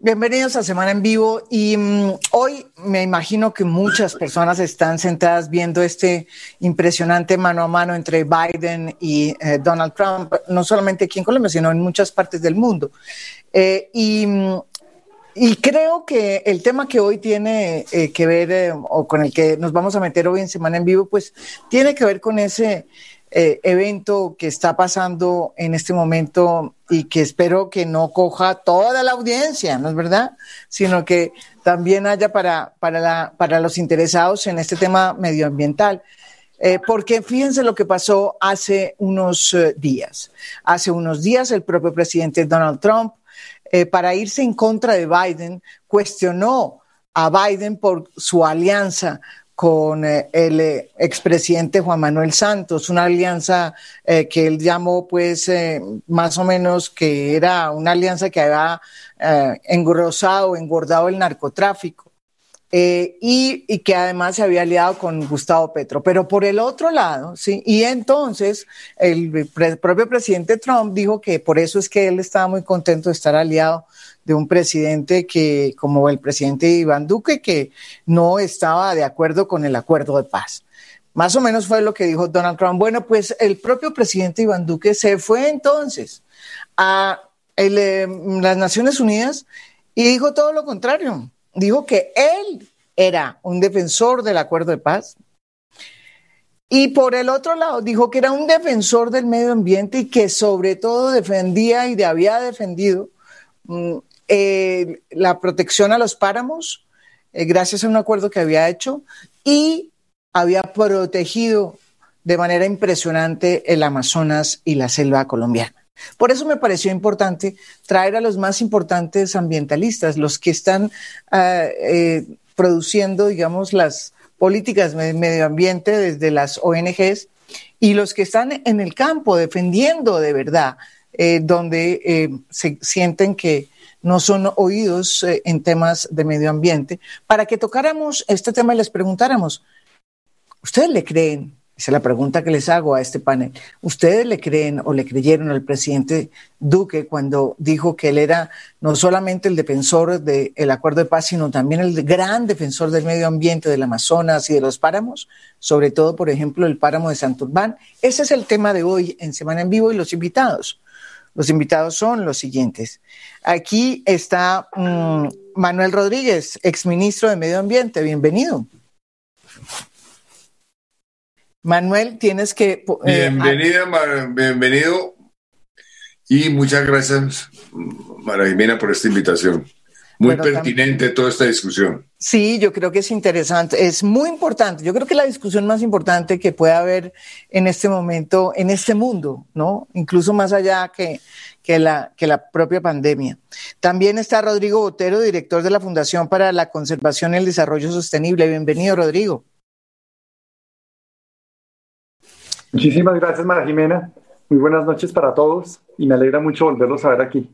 Bienvenidos a Semana en Vivo y mm, hoy me imagino que muchas personas están sentadas viendo este impresionante mano a mano entre Biden y eh, Donald Trump, no solamente aquí en Colombia, sino en muchas partes del mundo. Eh, y, mm, y, creo que el tema que hoy tiene eh, que ver, o con el que nos vamos a meter hoy en Semana en Vivo, pues tiene que ver con ese eh, evento que está pasando en este momento y que espero que no coja toda la audiencia, ¿no es verdad? Sino que también haya para, para, la, para los interesados en este tema medioambiental. Eh, porque fíjense lo que pasó hace unos eh, días. Hace unos días el propio presidente Donald Trump, para irse en contra de Biden, cuestionó a Biden por su alianza con eh, el eh, expresidente Juan Manuel Santos, una alianza eh, que él llamó pues más o menos que era una alianza que había engrosado, engordado el narcotráfico. Y, y, que además se había aliado con Gustavo Petro. Pero por el otro lado, sí, y entonces el propio presidente Trump dijo que por eso es que él estaba muy contento de estar aliado de un presidente que, como el presidente Iván Duque, que no estaba de acuerdo con el acuerdo de paz. Más o menos fue lo que dijo Donald Trump. Bueno, pues el propio presidente Iván Duque se fue entonces a eh, las Naciones Unidas y dijo todo lo contrario. Dijo que él era un defensor del acuerdo de paz, y por el otro lado, dijo que era un defensor del medio ambiente y que sobre todo defendía y había defendido mm, la protección a los páramos, eh, gracias a un acuerdo que había hecho, y había protegido de manera impresionante el Amazonas y la selva colombiana. Por eso me pareció importante traer a los más importantes ambientalistas, los que están eh, produciendo, digamos, las políticas de medio ambiente desde las ONGs y los que están en el campo defendiendo de verdad, donde se sienten que no son oídos eh, en temas de medio ambiente, para que tocáramos este tema y les preguntáramos, ¿ustedes le creen? Esa es la pregunta que les hago a este panel. ¿Ustedes le creen o le creyeron al presidente Duque cuando dijo que él era no solamente el defensor del acuerdo de paz, sino también el gran defensor del medio ambiente, del Amazonas y de los páramos? Sobre todo, por ejemplo, el páramo de Santurbán. Ese es el tema de hoy en Semana en Vivo y los invitados. Los invitados son los siguientes. Aquí está mm, Manuel Rodríguez, exministro de Medio Ambiente. Bienvenido. Manuel, tienes que... Eh, Bienvenida, bienvenido. Y muchas gracias, María Jimena, por esta invitación. Muy pertinente toda esta discusión. Sí, yo creo que es interesante, es muy importante. Yo creo que la discusión más importante que puede haber en este momento, en este mundo, ¿no? Incluso más allá que, que, la, que la propia pandemia. También está Rodrigo Botero, director de la Fundación para la Conservación y el Desarrollo Sostenible. Bienvenido, Rodrigo. Muchísimas gracias, María Jimena. Muy buenas noches para todos y me alegra mucho volverlos a ver aquí.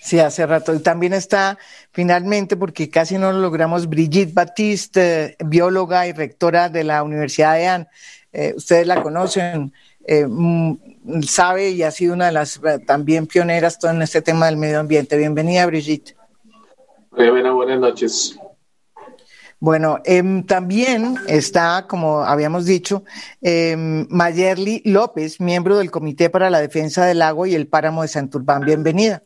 Sí, hace rato. Y también está, finalmente, porque casi no lo logramos, Brigitte Batiste, bióloga y rectora de la Universidad de Anne. Eh, ustedes la conocen, eh, mm, sabe y ha sido una de las eh, también pioneras todo en este tema del medio ambiente. Bienvenida, Brigitte. Bienvenida, buenas noches. Bueno, em, también está, como habíamos dicho, em, Mayerly López, miembro del Comité para la Defensa del Lago y el Páramo de Santurbán. Bienvenida.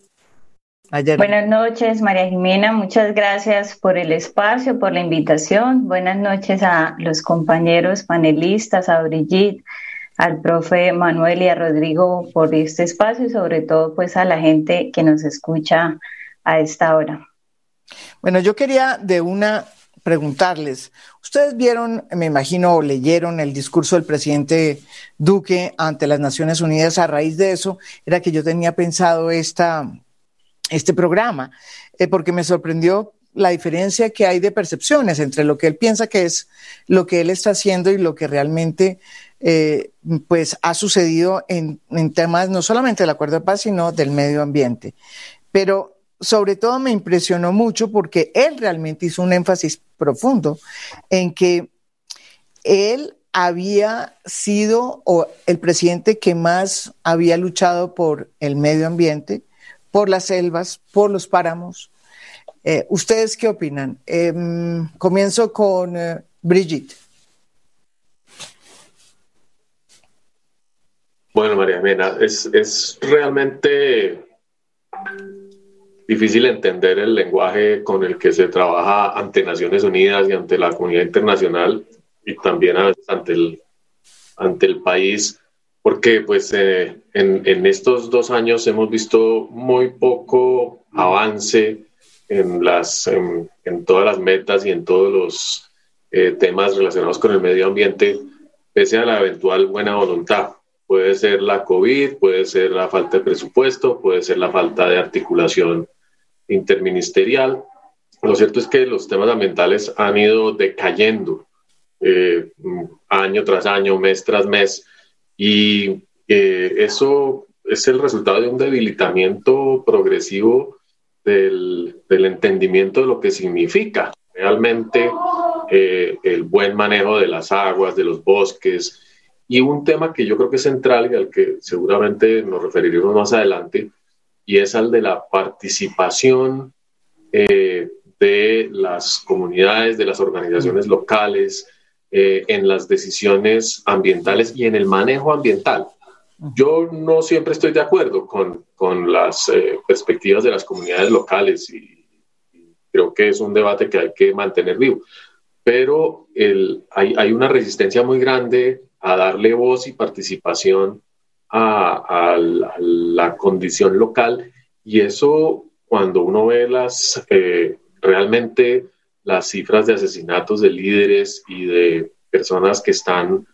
Buenas noches, María Jimena. Muchas gracias por el espacio, por la invitación. Buenas noches a los compañeros panelistas, a Brigitte, al profe Manuel y a Rodrigo por este espacio y sobre todo pues a la gente que nos escucha a esta hora. Bueno, yo quería de una preguntarles, ustedes vieron, me imagino, o leyeron el discurso del presidente Duque ante las Naciones Unidas. A raíz de eso, era que yo tenía pensado esta este programa, eh, porque me sorprendió la diferencia que hay de percepciones entre lo que él piensa que es lo que él está haciendo y lo que realmente eh, pues ha sucedido en, en, temas no solamente del acuerdo de paz, sino del medio ambiente. Pero sobre todo me impresionó mucho porque él realmente hizo un énfasis profundo en que él había sido el presidente que más había luchado por el medio ambiente, por las selvas, por los páramos, Eh, ¿Ustedes qué opinan? Em, comienzo con eh, Brigitte. Bueno, María Mena, es, es realmente difícil entender el lenguaje con el que se trabaja ante Naciones Unidas y ante la comunidad internacional y también ante el, ante el país, porque pues eh, en, en, estos dos años hemos visto muy poco avance en, las, en, todas las metas y en todos los eh, temas relacionados con el medio ambiente, pese a la eventual buena voluntad. Puede ser la COVID, puede ser la falta de presupuesto, puede ser la falta de articulación interministerial. Lo cierto es que los temas ambientales han ido decayendo eh, año tras año, mes tras mes, y eh, eso es el resultado de un debilitamiento progresivo del, entendimiento de lo que significa realmente eh, el buen manejo de las aguas, de los bosques, y un tema que yo creo que es central y al que seguramente nos referiremos más adelante, y es al de la participación eh, de las comunidades, de las organizaciones locales eh, en las decisiones ambientales y en el manejo ambiental. Yo no siempre estoy de acuerdo con, con las eh, perspectivas de las comunidades locales y, creo que es un debate que hay que mantener vivo, pero el, hay, hay una resistencia muy grande a darle voz y participación a, la, condición local y eso cuando uno ve las eh, realmente las cifras de asesinatos de líderes y de personas que están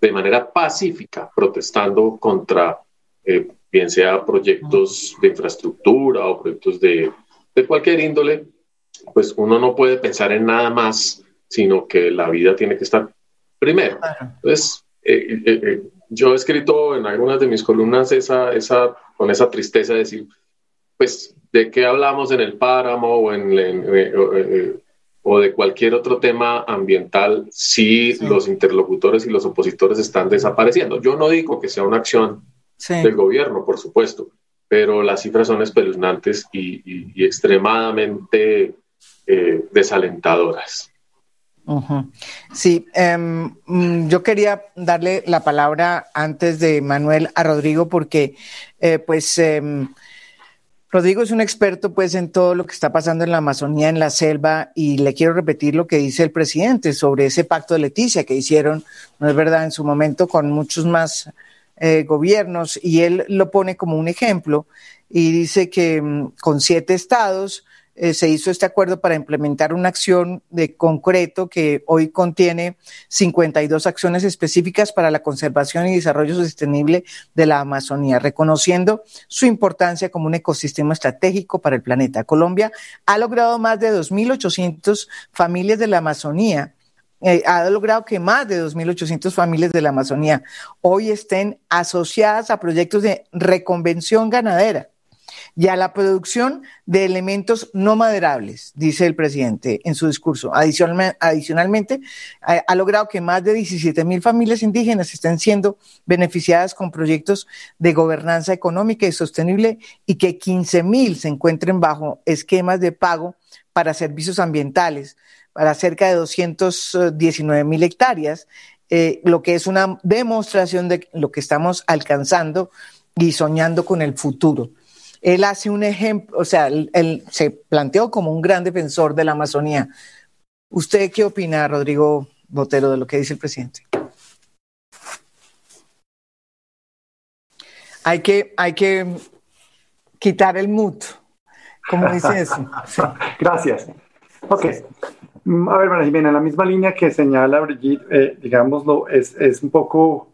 de manera pacífica protestando contra eh, bien sea proyectos de infraestructura o proyectos de, de cualquier índole, pues uno no puede pensar en nada más, sino que la vida tiene que estar primero. Entonces, eh, yo he escrito en algunas de mis columnas esa, esa, con esa tristeza de decir, pues, ¿de qué hablamos en el páramo o, en, eh, eh, o de cualquier otro tema ambiental si los interlocutores y los opositores están desapareciendo? Yo no digo que sea una acción del gobierno, por supuesto, pero las cifras son espeluznantes y, extremadamente eh, desalentadoras. Sí, em, mm, yo quería darle la palabra antes de Manuel a Rodrigo porque, eh, pues, em, Rodrigo es un experto, pues, en todo lo que está pasando en la Amazonía, en la selva, y le quiero repetir lo que dice el presidente sobre ese pacto de Leticia que hicieron, no es verdad, en su momento con muchos más eh, gobiernos, y él lo pone como un ejemplo y dice que mm, con siete estados eh, se hizo este acuerdo para implementar una acción de concreto que hoy contiene 52 acciones específicas para la conservación y desarrollo sostenible de la Amazonía, reconociendo su importancia como un ecosistema estratégico para el planeta. Colombia ha logrado más de 2.800 familias de la Amazonía eh, ha logrado que más de 2.800 familias de la Amazonía hoy estén asociadas a proyectos de reconvención ganadera y a la producción de elementos no maderables, dice el presidente en su discurso. adicionalmente, ha, logrado que más de 17 mil familias indígenas estén siendo beneficiadas con proyectos de gobernanza económica y sostenible y que 15 mil se encuentren bajo esquemas de pago para servicios ambientales para cerca de 219 mil hectáreas, eh, lo que es una demostración de lo que estamos alcanzando y soñando con el futuro. Él hace un ejemplo, o sea, él, se planteó como un gran defensor de la Amazonía. ¿Usted qué opina, Rodrigo Botero, de lo que dice el presidente? Hay que, hay que quitar el mood. ¿Cómo dice eso? Gracias. Ok. Mm, a ver, María Jimena, en la misma línea que señala Brigitte, eh, digámoslo, es, es un poco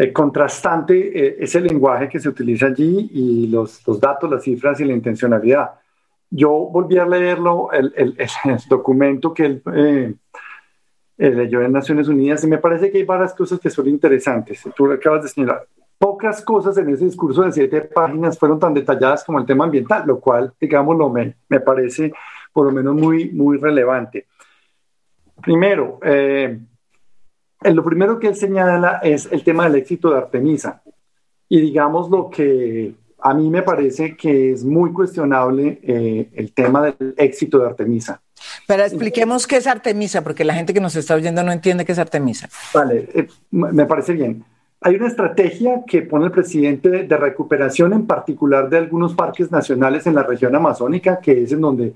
eh, contrastante eh, ese lenguaje que se utiliza allí y los, datos, las cifras y la intencionalidad. Yo volví a leerlo, el, el, documento que él eh, leyó en Naciones Unidas y me parece que hay varias cosas que son interesantes. Tú acabas de señalar. Pocas cosas en ese discurso de siete páginas fueron tan detalladas como el tema ambiental, lo cual, digámoslo, me, me parece por lo menos muy, muy relevante. Primero, eh, eh, lo primero que él señala es el tema del éxito de Artemisa. Y digamos lo que a mí me parece que es muy cuestionable eh, el tema del éxito de Artemisa. Pero expliquemos qué es Artemisa, porque la gente que nos está oyendo no entiende qué es Artemisa. Vale, eh, me parece bien. Hay una estrategia que pone el presidente de, recuperación en particular de algunos parques nacionales en la región amazónica, que es en donde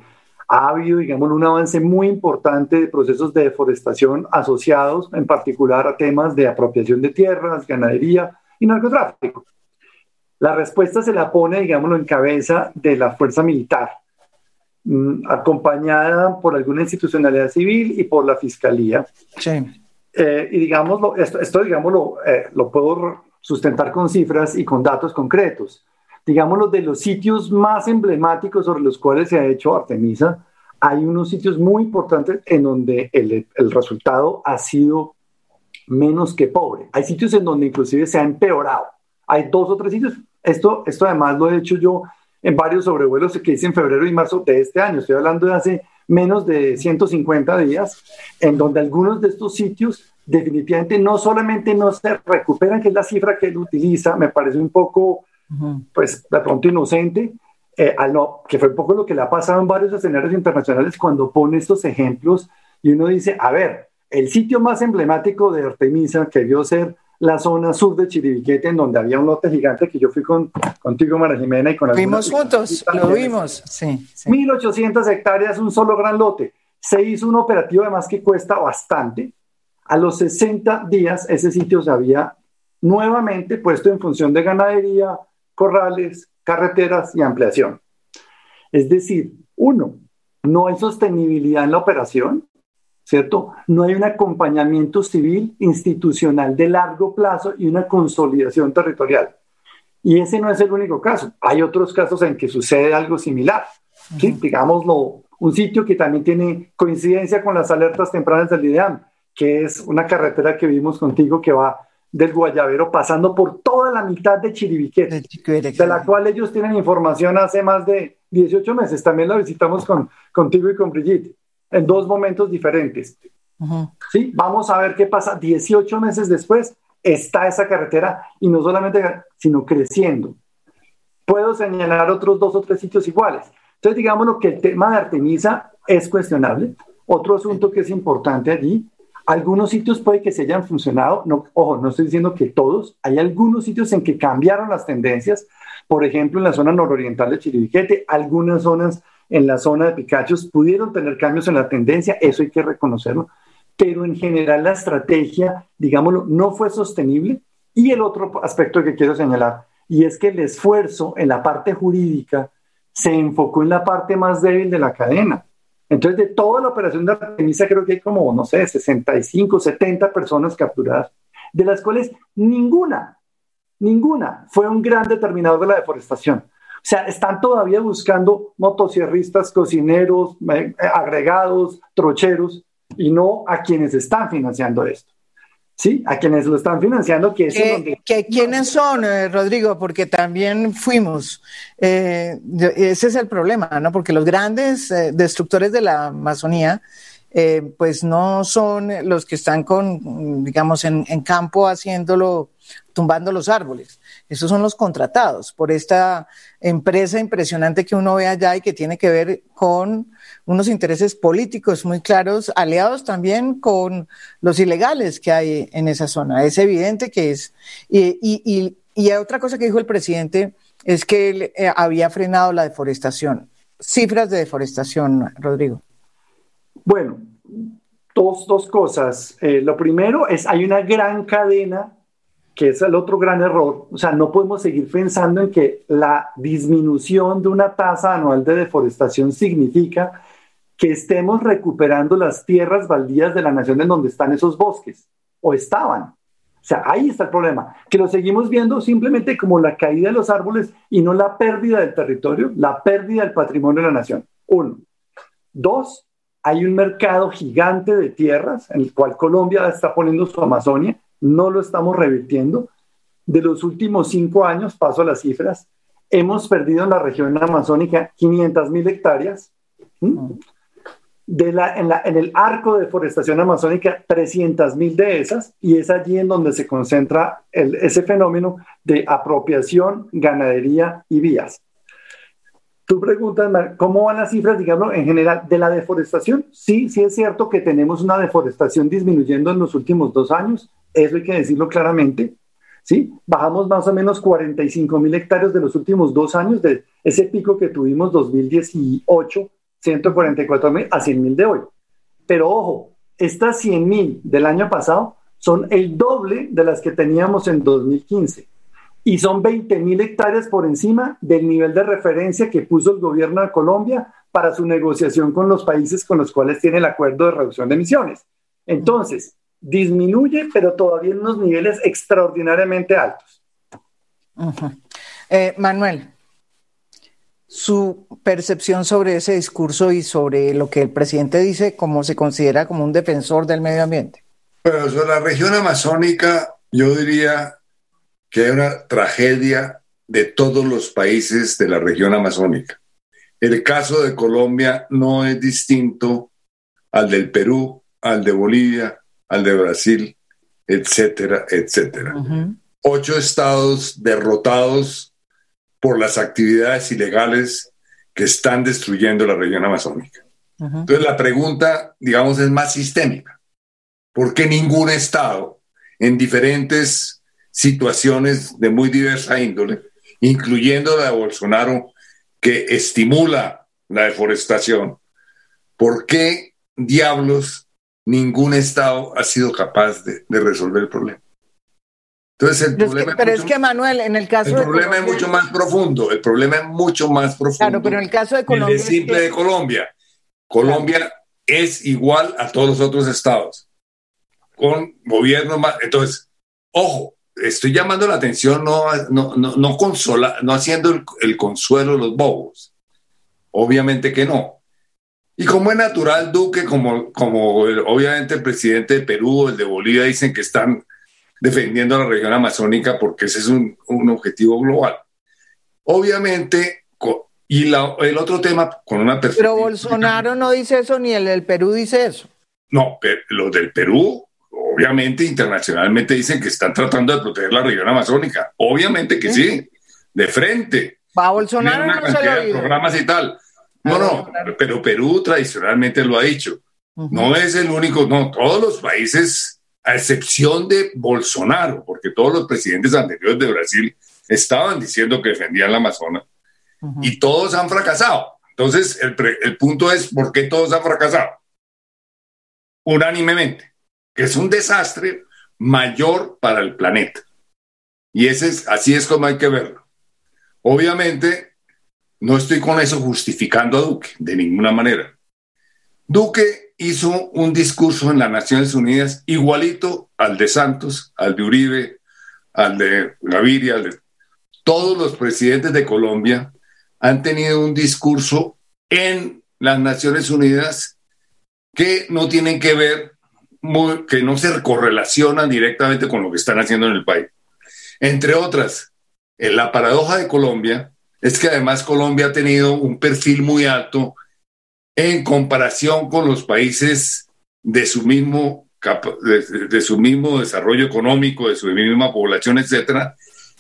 ha habido, digamos, un avance muy importante de procesos de deforestación asociados en particular a temas de apropiación de tierras, ganadería y narcotráfico. La respuesta se la pone, digámoslo, en cabeza de la fuerza militar, mm, acompañada por alguna institucionalidad civil y por la fiscalía. Sí. Eh, y digámoslo, esto, esto digámoslo, eh, lo puedo sustentar con cifras y con datos concretos. Digámoslo, de los sitios más emblemáticos sobre los cuales se ha hecho Artemisa, hay unos sitios muy importantes en donde el, el resultado ha sido menos que pobre. Hay sitios en donde inclusive se ha empeorado. Hay dos o tres sitios. Esto, esto además lo he hecho yo en varios sobrevuelos que hice en febrero y marzo de este año. Estoy hablando de hace menos de 150 días, en donde algunos de estos sitios definitivamente no solamente no se recuperan, que es la cifra que él utiliza, me parece un poco, pues, de pronto inocente, eh, al no, que fue un poco lo que le ha pasado en varios escenarios internacionales cuando pone estos ejemplos y uno dice, a ver, el sitio más emblemático de Artemisa, que vio ser la zona sur de Chiribiquete, en donde había un lote gigante que yo fui con, contigo, Mara Jimena, y con Fuimos juntos, lo vimos, sí, sí. 1.800 hectáreas, un solo gran lote. Se hizo un operativo además que cuesta bastante. A los 60 días ese sitio se había nuevamente puesto en función de ganadería, corrales, carreteras y ampliación. Es decir, uno, no hay sostenibilidad en la operación, ¿cierto? No hay un acompañamiento civil institucional de largo plazo y una consolidación territorial. Y ese no es el único caso. Hay otros casos en que sucede algo similar. Digámoslo, un sitio que también tiene coincidencia con las alertas tempranas del IDEAM, que es una carretera que vimos contigo que va del Guayabero pasando por toda la mitad de Chiribiquete, de la cual ellos tienen información hace más de 18 meses. También la visitamos con, contigo y con Brigitte en dos momentos diferentes. ¿Sí? Vamos a ver qué pasa. 18 meses después está esa carretera y no solamente, sino creciendo. Puedo señalar otros dos o tres sitios iguales. Entonces, digamos que el tema de Artemisa es cuestionable. Otro asunto que es importante allí, algunos sitios puede que se hayan funcionado, no, ojo, no estoy diciendo que todos, hay algunos sitios en que cambiaron las tendencias, por ejemplo, en la zona nororiental de Chiribiquete, algunas zonas en la zona de Picachos pudieron tener cambios en la tendencia, eso hay que reconocerlo, pero en general la estrategia, digámoslo, no fue sostenible. Y el otro aspecto que quiero señalar, y es que el esfuerzo en la parte jurídica se enfocó en la parte más débil de la cadena. Entonces, de toda la operación de Artemisa, creo que hay como, no sé, 65, 70 personas capturadas, de las cuales ninguna, ninguna fue un gran determinador de la deforestación. O sea, están todavía buscando motosierristas, cocineros, eh, agregados, trocheros, y no a quienes están financiando esto. ¿Sí? A quienes lo están financiando, que es donde... ¿Quiénes son, eh, Rodrigo? Porque también fuimos. Eh, ese es el problema, ¿no? Porque los grandes destructores de la Amazonía, pues no son los que están con, digamos, en campo haciéndolo, tumbando los árboles esos son los contratados por esta empresa impresionante que uno ve allá y que tiene que ver con unos intereses políticos muy claros, aliados también con los ilegales que hay en esa zona. Es evidente que es. Y, y, y, otra cosa que dijo el presidente es que él eh, había frenado la deforestación. Cifras de deforestación, Rodrigo. Bueno, dos, dos cosas. Eh, lo primero es, hay una gran cadena que es el otro gran error. O sea, no podemos seguir pensando en que la disminución de una tasa anual de deforestación significa que estemos recuperando las tierras baldías de la nación en donde están esos bosques, o estaban. O sea, ahí está el problema, que lo seguimos viendo simplemente como la caída de los árboles y no la pérdida del territorio, la pérdida del patrimonio de la nación. Uno. Dos, hay un mercado gigante de tierras en el cual Colombia está poniendo su Amazonia no lo estamos revirtiendo. De los últimos cinco años, paso a las cifras, hemos perdido en la región amazónica 500 mil hectáreas. de la, en, la, en el arco de deforestación amazónica 300 mil de esas y es allí en donde se concentra el, ese fenómeno de apropiación, ganadería y vías. Tú preguntas, ¿cómo van las cifras, digamos, en general de la deforestación? Sí, sí es cierto que tenemos una deforestación disminuyendo en los últimos dos años, eso hay que decirlo claramente, ¿sí? Bajamos más o menos 45 mil hectáreas de los últimos dos años, de ese pico que tuvimos 2018 144 mil a 100 mil de hoy. Pero ojo, estas 100 mil del año pasado son el doble de las que teníamos en 2015 y son 20 mil hectáreas por encima del nivel de referencia que puso el gobierno de Colombia para su negociación con los países con los cuales tiene el acuerdo de reducción de emisiones. Entonces, disminuye, pero todavía en unos niveles extraordinariamente altos. Eh, Manuel, su percepción sobre ese discurso y sobre lo que el presidente dice como se considera como un defensor del medio ambiente? Bueno, sobre la región amazónica, yo diría que hay una tragedia de todos los países de la región amazónica. El caso de Colombia no es distinto al del Perú, al de Bolivia, al de Brasil, etcétera, etcétera. Ocho estados derrotados por las actividades ilegales que están destruyendo la región amazónica. Entonces la pregunta, digamos, es más sistémica. ¿Por qué ningún Estado en diferentes situaciones de muy diversa índole, incluyendo la de Bolsonaro, que estimula la deforestación, ¿por qué diablos ningún Estado ha sido capaz de resolver el problema? Entonces el problema pero es que Manuel, en el caso el problema es mucho más profundo. El problema es mucho más profundo. Claro, pero en el caso de Colombia. El simple de Colombia. Colombia es igual a todos los otros estados, con gobierno más. Entonces, ojo, estoy llamando la atención, no, no, no, consola, no haciendo el, el consuelo de los bobos. Obviamente que no. Y como es natural, Duque, como, como obviamente el presidente de Perú, el de Bolivia, dicen que están defendiendo la región amazónica porque ese es un, un objetivo global. Obviamente, y el otro tema con una perspectiva. Pero Bolsonaro no dice eso ni el del Perú dice eso. No, pero los del Perú, obviamente, internacionalmente dicen que están tratando de proteger la región amazónica. Obviamente que sí, de frente. Va Bolsonaro no se lo programas y tal. No, no, pero Perú tradicionalmente lo ha dicho. No es el único, no, todos los países a excepción de Bolsonaro, porque todos los presidentes anteriores de Brasil estaban diciendo que defendían la Amazonas y todos han fracasado. Entonces, el, el, punto es, ¿por qué todos han fracasado? Unánimemente, que es un desastre mayor para el planeta. Y ese es, así es como hay que verlo. Obviamente, no estoy con eso justificando a Duque, de ninguna manera. Duque hizo un discurso en las Naciones Unidas igualito al de Santos, al de Uribe, al de Gaviria, al de... Todos los presidentes de Colombia han tenido un discurso en las Naciones Unidas que no tienen que ver, que no se correlacionan directamente con lo que están haciendo en el país. Entre otras, la paradoja de Colombia es que además Colombia ha tenido un perfil muy alto en comparación con los países de su mismo, de, su mismo desarrollo económico, de su misma población, etcétera,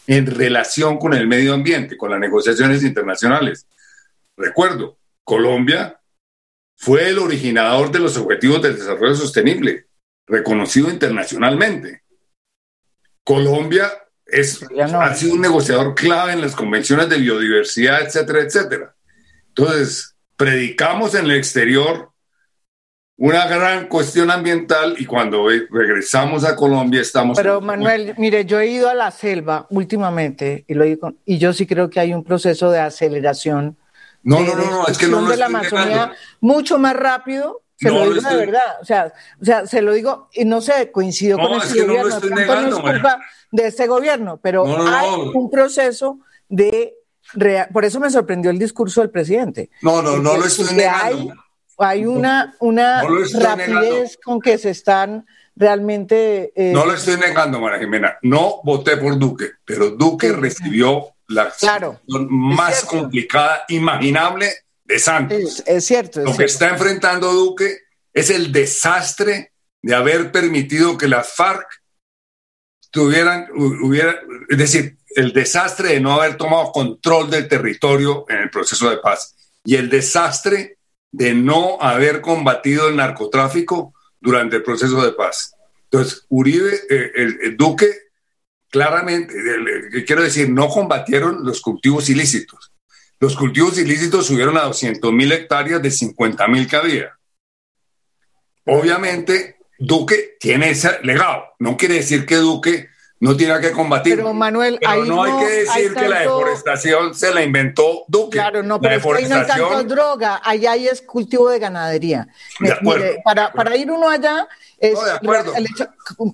en relación con el medio ambiente, con las negociaciones internacionales. Recuerdo, Colombia fue el originador de los Objetivos del Desarrollo Sostenible, reconocido internacionalmente. Colombia es, ha sido un negociador clave en las convenciones de biodiversidad, etcétera, etcétera. Entonces, predicamos en el exterior una gran cuestión ambiental y cuando regresamos a Colombia estamos... Pero Manuel, mire, yo he ido a la selva últimamente y, lo digo, y yo sí creo que hay un proceso de aceleración. No, no, no, no, es que no de la Amazonía mucho más rápido. Se lo digo de verdad, o sea, o sea, se lo digo y no sé, coincido con este gobierno, no, no es culpa de este gobierno, pero hay un proceso de por eso me sorprendió el discurso del presidente. No, no, no lo estoy negando. Hay, una, una rapidez con que se están realmente... Eh, no lo estoy negando, María Jimena. No voté por Duque, pero Duque recibió la claro, más complicada, imaginable de Santos. Es, cierto. Lo que está enfrentando Duque es el desastre de haber permitido que las FARC tuvieran, hubiera, es decir, el desastre de no haber tomado control del territorio en el proceso de paz y el desastre de no haber combatido el narcotráfico durante el proceso de paz. Entonces, Uribe, eh, el, Duque, claramente, quiero decir, no combatieron los cultivos ilícitos. Los cultivos ilícitos subieron a 200 mil hectáreas de 50 mil que había. Obviamente, Duque tiene ese legado. No quiere decir que Duque no tiene que combatir. Pero Manuel, no, hay que decir que la deforestación se la inventó Duque. Claro, no, pero ahí no hay tanto droga, allá hay es cultivo de ganadería. para, para ir uno allá, es el hecho,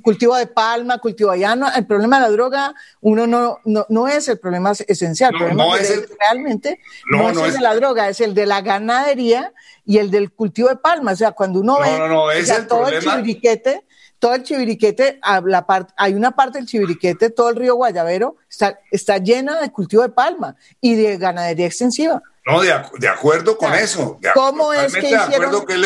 cultivo de palma, cultivo allá, no, el problema de la droga, uno no, no, no es el problema esencial, el problema es el, realmente no, es el de la droga, es el de la ganadería y el del cultivo de palma, o sea, cuando uno ve todo el chiviriquete, todo el chiviriquete, la hay una parte del chiviriquete, todo el río Guayavero está, está llena de cultivo de palma y de ganadería extensiva. No, de, de acuerdo con eso. De, ¿Cómo es que de acuerdo que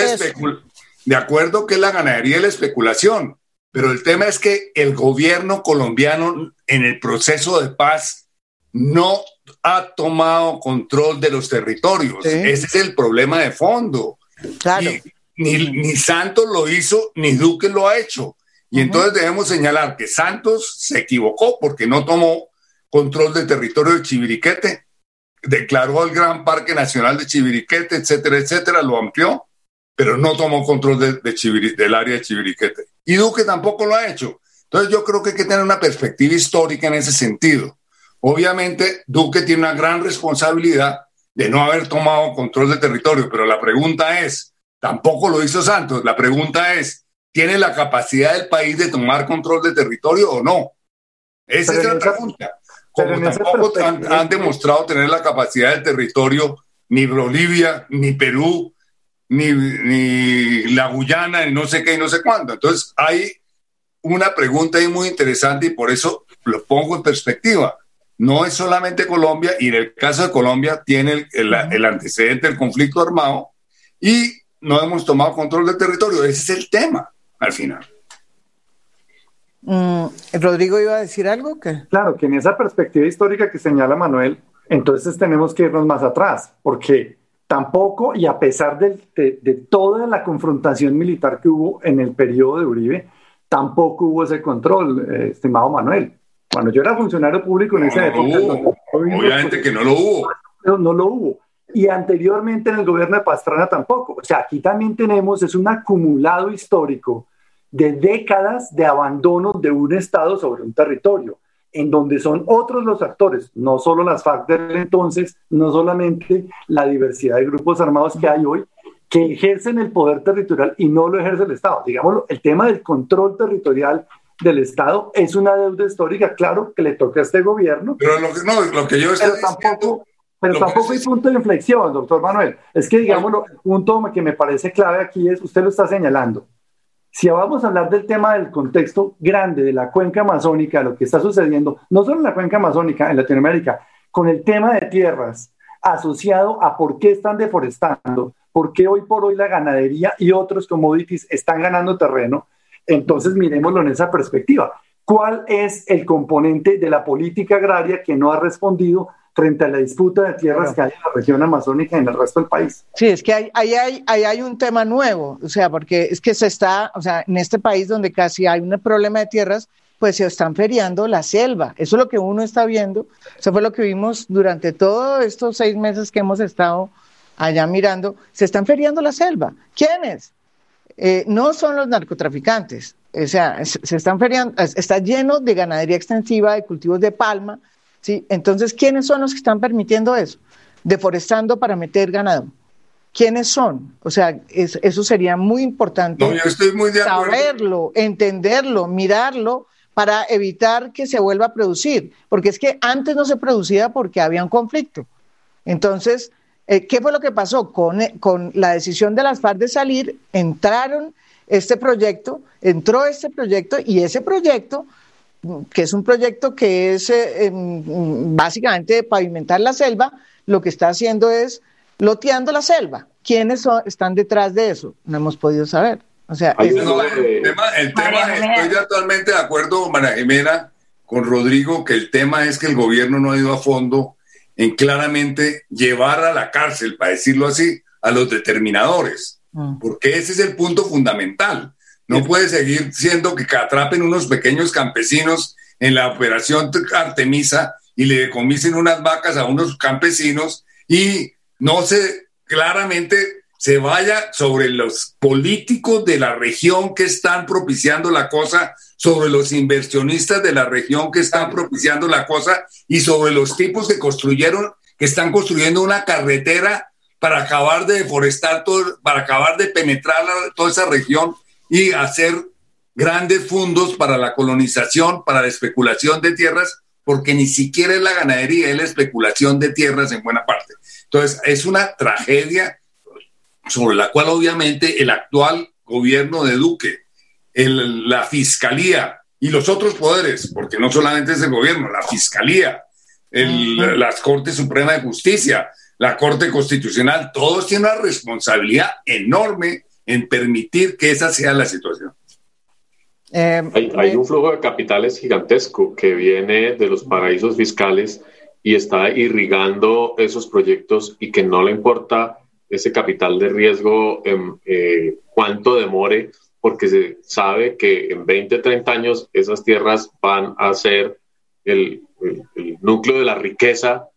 De acuerdo que es la ganadería y la especulación, pero el tema es que el gobierno colombiano en el proceso de paz no ha tomado control de los territorios. Ese es el problema de fondo. Claro ni, Santos lo hizo, ni Duque lo ha hecho. Y entonces debemos señalar que Santos se equivocó porque no tomó control del territorio de Chiviriquete, declaró el Gran Parque Nacional de Chiviriquete, etcétera, etcétera, lo amplió, pero no tomó control de, del área de Chiviriquete. Y Duque tampoco lo ha hecho. Entonces yo creo que hay que tener una perspectiva histórica en ese sentido. Obviamente, Duque tiene una gran responsabilidad de no haber tomado control del territorio, pero la pregunta es, Tampoco lo hizo Santos. La pregunta es, ¿tiene la capacidad del país de tomar control del territorio o no? Esa es la pregunta. Como tampoco han, demostrado tener la capacidad del territorio ni Bolivia, ni Perú, ni, ni la Guyana, ni no sé qué y no sé cuándo. Entonces hay una pregunta ahí muy interesante y por eso lo pongo en perspectiva. No es solamente Colombia y en el caso de Colombia tiene el, el antecedente del conflicto armado y no hemos tomado control del territorio. Ese es el tema al final. Mm, Rodrigo iba a decir algo que. Claro, que en esa perspectiva histórica que señala Manuel, entonces tenemos que irnos más atrás, porque tampoco, y a pesar de, de, toda la confrontación militar que hubo en el periodo de Uribe, tampoco hubo ese control, eh, estimado Manuel. Cuando yo era funcionario público en esa época. Obviamente que no lo hubo. No, no lo hubo y anteriormente en el gobierno de Pastrana tampoco. O sea, aquí también tenemos, es un acumulado histórico de décadas de abandono de un Estado sobre un territorio, en donde son otros los actores, no solo las FARC del entonces, no solamente la diversidad de grupos armados que hay hoy, que ejercen el poder territorial y no lo ejerce el Estado. Digamos, el tema del control territorial del Estado es una deuda histórica, claro, que le toca a este gobierno. Pero lo que, no, lo que yo estoy tampoco, pero tampoco hay punto de inflexión, doctor Manuel. Es que, digamos, el punto que me parece clave aquí es, usted lo está señalando. Si vamos a hablar del tema del contexto grande de la cuenca amazónica, lo que está sucediendo, no solo en la cuenca amazónica, en Latinoamérica, con el tema de tierras asociado a por qué están deforestando, por qué hoy por hoy la ganadería y otros commodities están ganando terreno, entonces miremoslo en esa perspectiva. ¿Cuál es el componente de la política agraria que no ha respondido frente a la disputa de tierras que hay en la región amazónica y en el resto del país. Sí, es que ahí hay, hay, hay, hay, un tema nuevo, o sea, porque es que se está, o sea, en este país donde casi hay un problema de tierras, pues se están feriando la selva. Eso es lo que uno está viendo. Eso fue lo que vimos durante todos estos seis meses que hemos estado allá mirando. Se están feriando la selva. ¿Quiénes? Eh, no son los narcotraficantes. O sea, se están feriando, está lleno de ganadería extensiva, de cultivos de palma, ¿sí? Entonces, ¿quiénes son los que están permitiendo eso? Deforestando para meter ganado. ¿Quiénes son? O sea, eso sería muy importante saberlo, entenderlo, mirarlo para evitar que se vuelva a producir, porque es que antes no se producía porque había un conflicto. Entonces, eh, ¿qué fue lo que pasó? Con, eh, con la decisión de las FARC de salir, entraron este proyecto, entró este proyecto y ese proyecto que es un proyecto que es eh, em, básicamente pavimentar la selva, lo que está haciendo es loteando la selva. ¿Quiénes están detrás de eso? No hemos podido saber. O sea, el tema, estoy totalmente de acuerdo, María Jimena, con Rodrigo, que el tema es que el gobierno no ha ido a fondo en claramente llevar a la cárcel, para decirlo así, a los determinadores, mm. porque ese es el punto fundamental. No puede seguir siendo que atrapen unos pequeños campesinos en la operación Artemisa y le decomisen unas vacas a unos campesinos y no se claramente se vaya sobre los políticos de la región que están propiciando la cosa, sobre los inversionistas de la región que están propiciando la cosa y sobre los tipos que construyeron, que están construyendo una carretera para acabar de deforestar todo, para acabar de penetrar toda esa región y hacer grandes fondos para la colonización, para la especulación de tierras, porque ni siquiera es la ganadería, es la especulación de tierras en buena parte. Entonces, es una tragedia sobre la cual obviamente el actual gobierno de Duque, la fiscalía y los otros poderes, porque no solamente es el gobierno, la fiscalía, las Cortes Suprema de Justicia, la Corte Constitucional, todos tienen una responsabilidad enorme en permitir que esa sea la situación. Eh, hay, hay, un flujo de capitales gigantesco que viene de los paraísos fiscales y está irrigando esos proyectos y que no le importa ese capital de riesgo, em, eh, cuánto demore, porque se sabe que en 20, 30 años esas tierras van a ser el, núcleo de la riqueza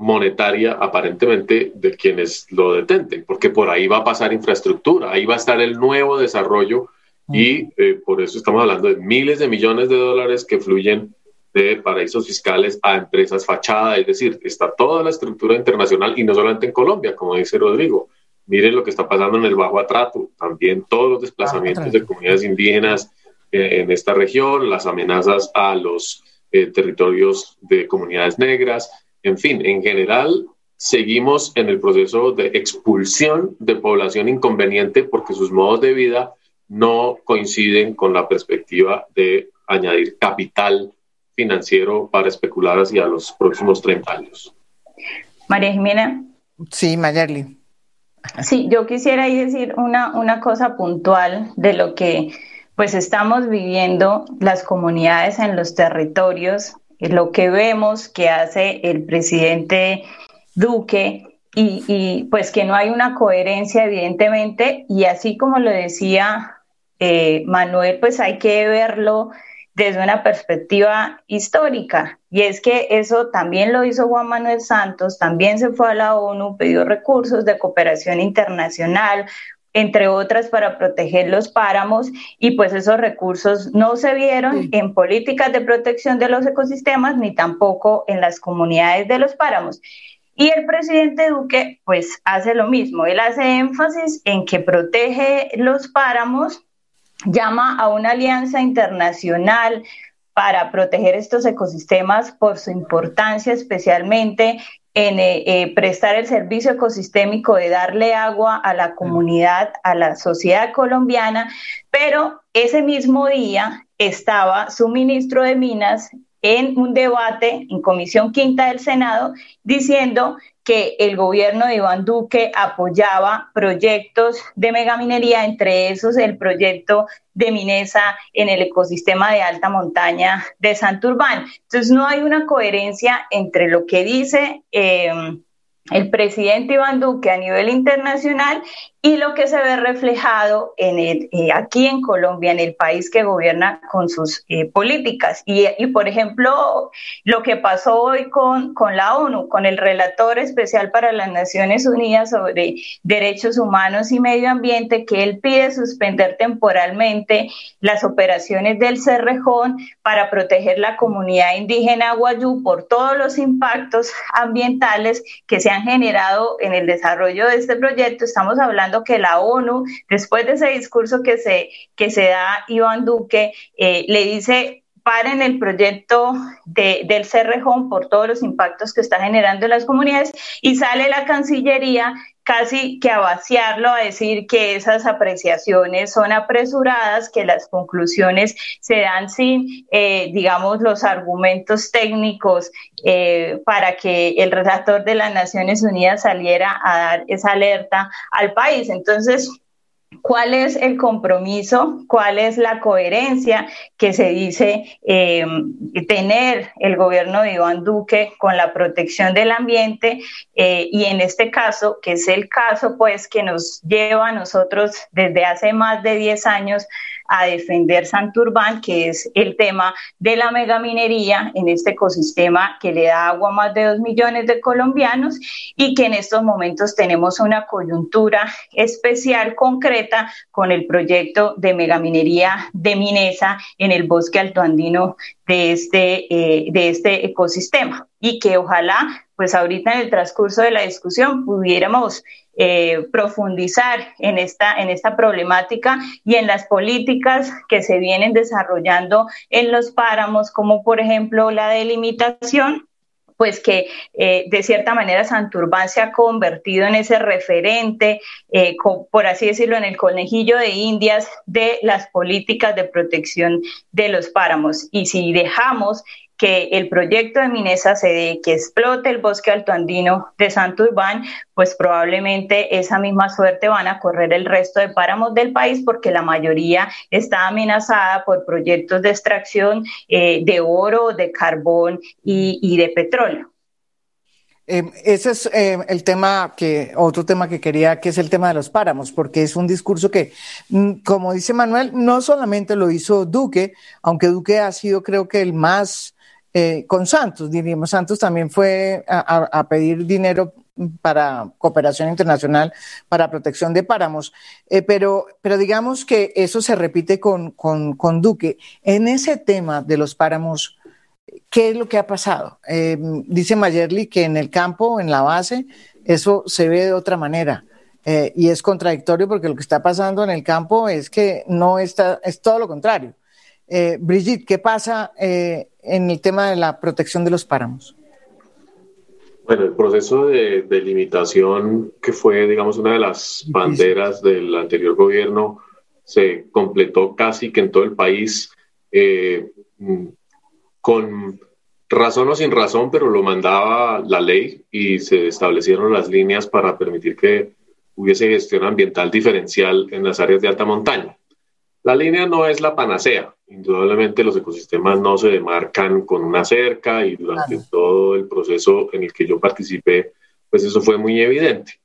monetaria aparentemente de quienes lo detenten, porque por ahí va a pasar infraestructura, ahí va a estar el nuevo desarrollo y eh, por eso estamos hablando de miles de millones de dólares que fluyen de paraísos fiscales a empresas fachada, es decir, está toda la estructura internacional y no solamente en Colombia, como dice Rodrigo. Miren lo que está pasando en el Bajo Atrato, también todos los desplazamientos de comunidades indígenas eh, en esta región, las amenazas a los eh, territorios de comunidades negras, en fin, en general seguimos en el proceso de expulsión de población inconveniente porque sus modos de vida no coinciden con la perspectiva de añadir capital financiero para especular hacia los próximos 30 años. María Jimena. Sí, Mayerly. Sí, yo quisiera ahí decir una, una cosa puntual de lo que pues estamos viviendo las comunidades en los territorios, lo que vemos que hace el presidente Duque y, y, pues que no hay una coherencia evidentemente y así como lo decía eh, Manuel, pues hay que verlo desde una perspectiva histórica. Y es que eso también lo hizo Juan Manuel Santos, también se fue a la ONU, pidió recursos de cooperación internacional, entre otras para proteger los páramos y pues esos recursos no se vieron en políticas de protección de los ecosistemas ni tampoco en las comunidades de los páramos. Y el presidente Duque pues hace lo mismo, él hace énfasis en que protege los páramos llama a una alianza internacional para proteger estos ecosistemas por su importancia, especialmente en eh, eh, prestar el servicio ecosistémico de darle agua a la comunidad, a la sociedad colombiana, pero ese mismo día estaba su ministro de Minas en un debate en Comisión Quinta del Senado diciendo que el gobierno de Iván Duque apoyaba proyectos de megaminería, entre esos el proyecto de Minesa en el ecosistema de alta montaña de Santurbán. Entonces no hay una coherencia entre lo que dice eh, el presidente Iván Duque a nivel internacional y lo que se ve reflejado en el, eh, aquí en Colombia, en el país que gobierna con sus eh, políticas. Y, y, por ejemplo, lo que pasó hoy con, con la ONU, con el relator especial para las Naciones Unidas sobre derechos humanos y medio ambiente, que él pide suspender temporalmente las operaciones del Cerrejón para proteger la comunidad indígena Guayú por todos los impactos ambientales que se han generado en el desarrollo de este proyecto. Estamos hablando que la ONU, después de ese discurso que se, que se da Iván Duque, eh, le dice paren el proyecto de, del Cerrejón por todos los impactos que está generando en las comunidades y sale la Cancillería casi que a vaciarlo, a decir que esas apreciaciones son apresuradas, que las conclusiones se dan sin, eh, digamos, los argumentos técnicos eh, para que el relator de las Naciones Unidas saliera a dar esa alerta al país. Entonces, cuál es el compromiso, cuál es la coherencia que se dice eh, tener el gobierno de Iván Duque con la protección del ambiente eh, y en este caso, que es el caso pues que nos lleva a nosotros desde hace más de 10 años a defender Santurbán, que es el tema de la megaminería en este ecosistema que le da agua a más de dos millones de colombianos y que en estos momentos tenemos una coyuntura especial concreta con el proyecto de megaminería de Minesa en el bosque altoandino de este, eh, de este ecosistema. Y que ojalá pues ahorita en el transcurso de la discusión pudiéramos eh, profundizar en esta, en esta problemática y en las políticas que se vienen desarrollando en los páramos, como por ejemplo la delimitación pues que eh, de cierta manera Santurbán se ha convertido en ese referente, eh, por así decirlo, en el conejillo de indias de las políticas de protección de los páramos. Y si dejamos que el proyecto de Minesa se dé, que explote el bosque altoandino de Santurbán, pues probablemente esa misma suerte van a correr el resto de páramos del país porque la mayoría está amenazada por proyectos de extracción eh, de oro, de carbón y, de petróleo. Eh, ese es eh, el tema que, otro tema que quería, que es el tema de los páramos, porque es un discurso que, mm, como dice Manuel, no solamente lo hizo Duque, aunque Duque ha sido creo que el más eh, con Santos, diríamos, Santos también fue a, pedir dinero para cooperación internacional, para protección de páramos, eh, pero, pero digamos que eso se repite con, con, Duque. En ese tema de los páramos, ¿qué es lo que ha pasado? Eh, dice Mayerly que en el campo, en la base, eso se ve de otra manera. y es contradictorio porque lo que está pasando en el campo es que no está, es todo lo contrario. Brigitte, ¿qué pasa en el tema de la protección de los páramos? Bueno, el proceso de, limitación que fue, digamos, una de las banderas del anterior gobierno se completó casi que en todo el país eh, con razón o sin razón, pero lo mandaba la ley y se establecieron las líneas para permitir que hubiese gestión ambiental diferencial en las áreas de alta montaña. La línea no es la panacea, indudablemente los ecosistemas no se demarcan con una cerca y durante todo el proceso en el que yo participé, pues eso fue muy evidente.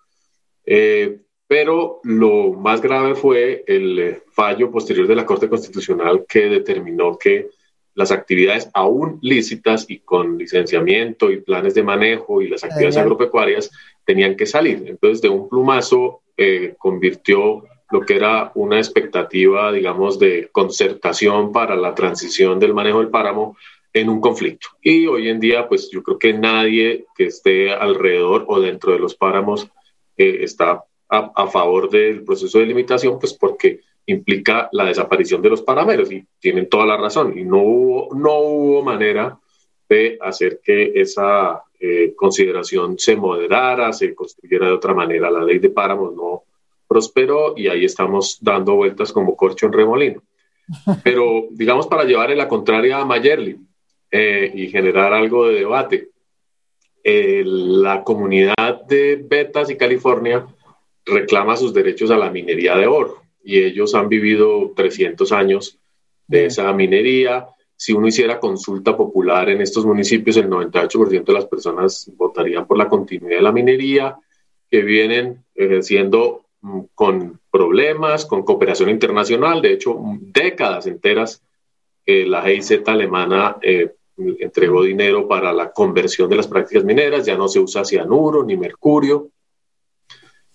Eh, pero lo más grave fue el eh, fallo posterior de la Corte Constitucional que determinó que las actividades aún lícitas y con licenciamiento y planes de manejo y las actividades agropecuarias tenían que salir. Entonces, de un plumazo eh, convirtió lo que era una expectativa, digamos, de concertación para la transición del manejo del páramo en un conflicto. Y hoy en día, pues yo creo que nadie que esté alrededor o dentro de los páramos eh, está a, favor del proceso de limitación, pues porque implica la desaparición de los parameros y tienen toda la razón. Y no hubo, no hubo manera de hacer que esa eh, consideración se moderara, se construyera de otra manera. La ley de páramos no, prosperó y ahí estamos dando vueltas como corcho en remolino. Pero digamos para llevarle la contraria a Mayerly eh, y generar algo de debate, eh, la comunidad de Betas y California reclama sus derechos a la minería de oro y ellos han vivido 300 años de esa minería. Si uno hiciera consulta popular en estos municipios, el 98% de las personas votarían por la continuidad de la minería, que vienen ejerciendo con problemas, con cooperación internacional. De hecho, décadas enteras eh, la GIZ alemana eh, entregó dinero para la conversión de las prácticas mineras, ya no se usa cianuro ni mercurio.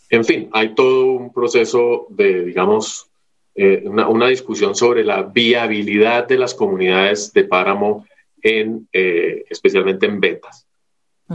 En fin, hay todo un proceso de, digamos, eh, una, discusión sobre la viabilidad de las comunidades de páramo, en, especialmente en vetas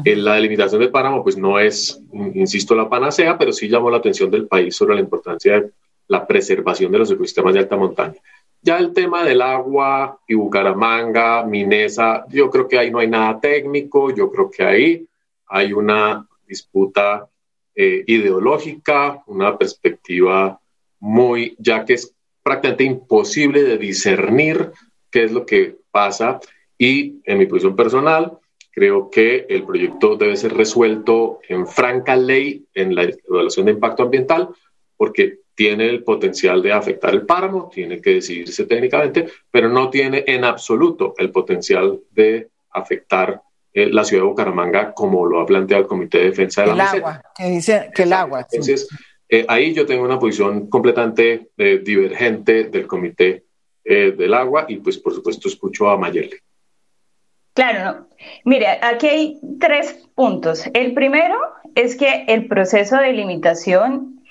la delimitación del páramo pues no es, insisto, la panacea, pero sí llamó la atención del país sobre la importancia de la preservación de los ecosistemas de alta montaña. Ya el tema del agua y Bucaramanga, Minesa, yo creo que ahí no hay nada técnico, yo creo que ahí hay una disputa eh, ideológica, una perspectiva muy, ya que es prácticamente imposible de discernir qué es lo que pasa y en mi posición personal, creo que el proyecto debe ser resuelto en franca ley en la evaluación de impacto ambiental porque tiene el potencial de afectar el páramo, tiene que decidirse técnicamente, pero no tiene en absoluto el potencial de afectar eh, la ciudad de Bucaramanga como lo ha planteado el Comité de Defensa de el la agua, que dice que el agua. Entonces, eh, ahí yo tengo una posición completamente eh, divergente del Comité del Agua y pues por supuesto escucho a Mayerle. Claro, no. Mire, aquí hay tres puntos. El primero es que el proceso de limitación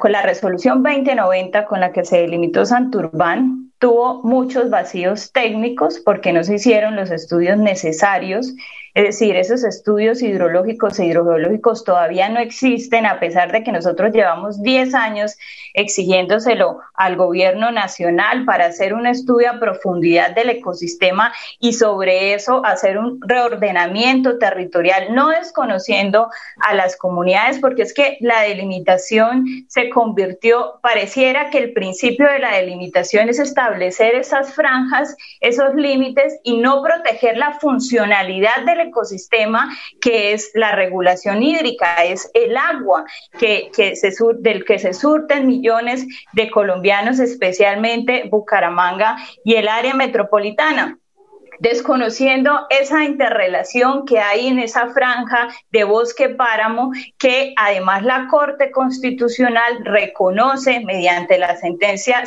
con la resolución 2090 con la que se delimitó Santurbán, tuvo muchos vacíos técnicos porque no se hicieron los estudios necesarios es decir, esos estudios hidrológicos e hidrogeológicos todavía no existen, a pesar de que nosotros llevamos 10 años exigiéndoselo al gobierno nacional para hacer un estudio a profundidad del ecosistema y sobre eso hacer un reordenamiento territorial, no desconociendo a las comunidades, porque es que la delimitación se convirtió, pareciera que el principio de la delimitación es establecer esas franjas, esos límites y no proteger la funcionalidad del ecosistema, que es la regulación hídrica, es el agua que, se del que se surten millones de colombianos, especialmente Bucaramanga y el área metropolitana. Desconociendo esa interrelación que hay en esa franja de bosque páramo que además la Corte Constitucional reconoce mediante la sentencia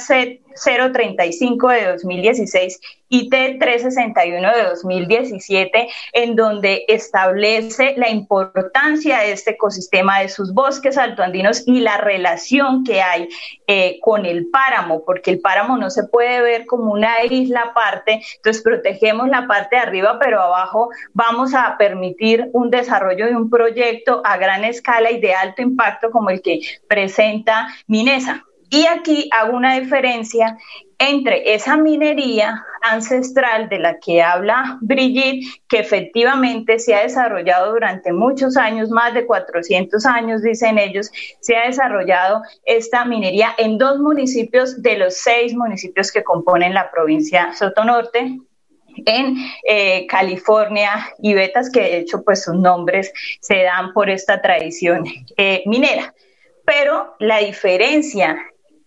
035 de 2016 y T361 de 2017, en donde establece la importancia de este ecosistema de sus bosques altoandinos y la relación que hay eh, con el páramo, porque el páramo no se puede ver como una isla aparte, entonces protegemos la parte de arriba, pero abajo vamos a permitir un desarrollo de un proyecto a gran escala y de alto impacto como el que presenta Minesa. Y aquí hago una diferencia entre esa minería ancestral de la que habla Brigitte, que efectivamente se ha desarrollado durante muchos años, más de 400 años, dicen ellos, se ha desarrollado esta minería en dos municipios de los seis municipios que componen la provincia Sotonorte, en eh, California y Betas, que de hecho pues sus nombres se dan por esta tradición eh, minera. Pero la diferencia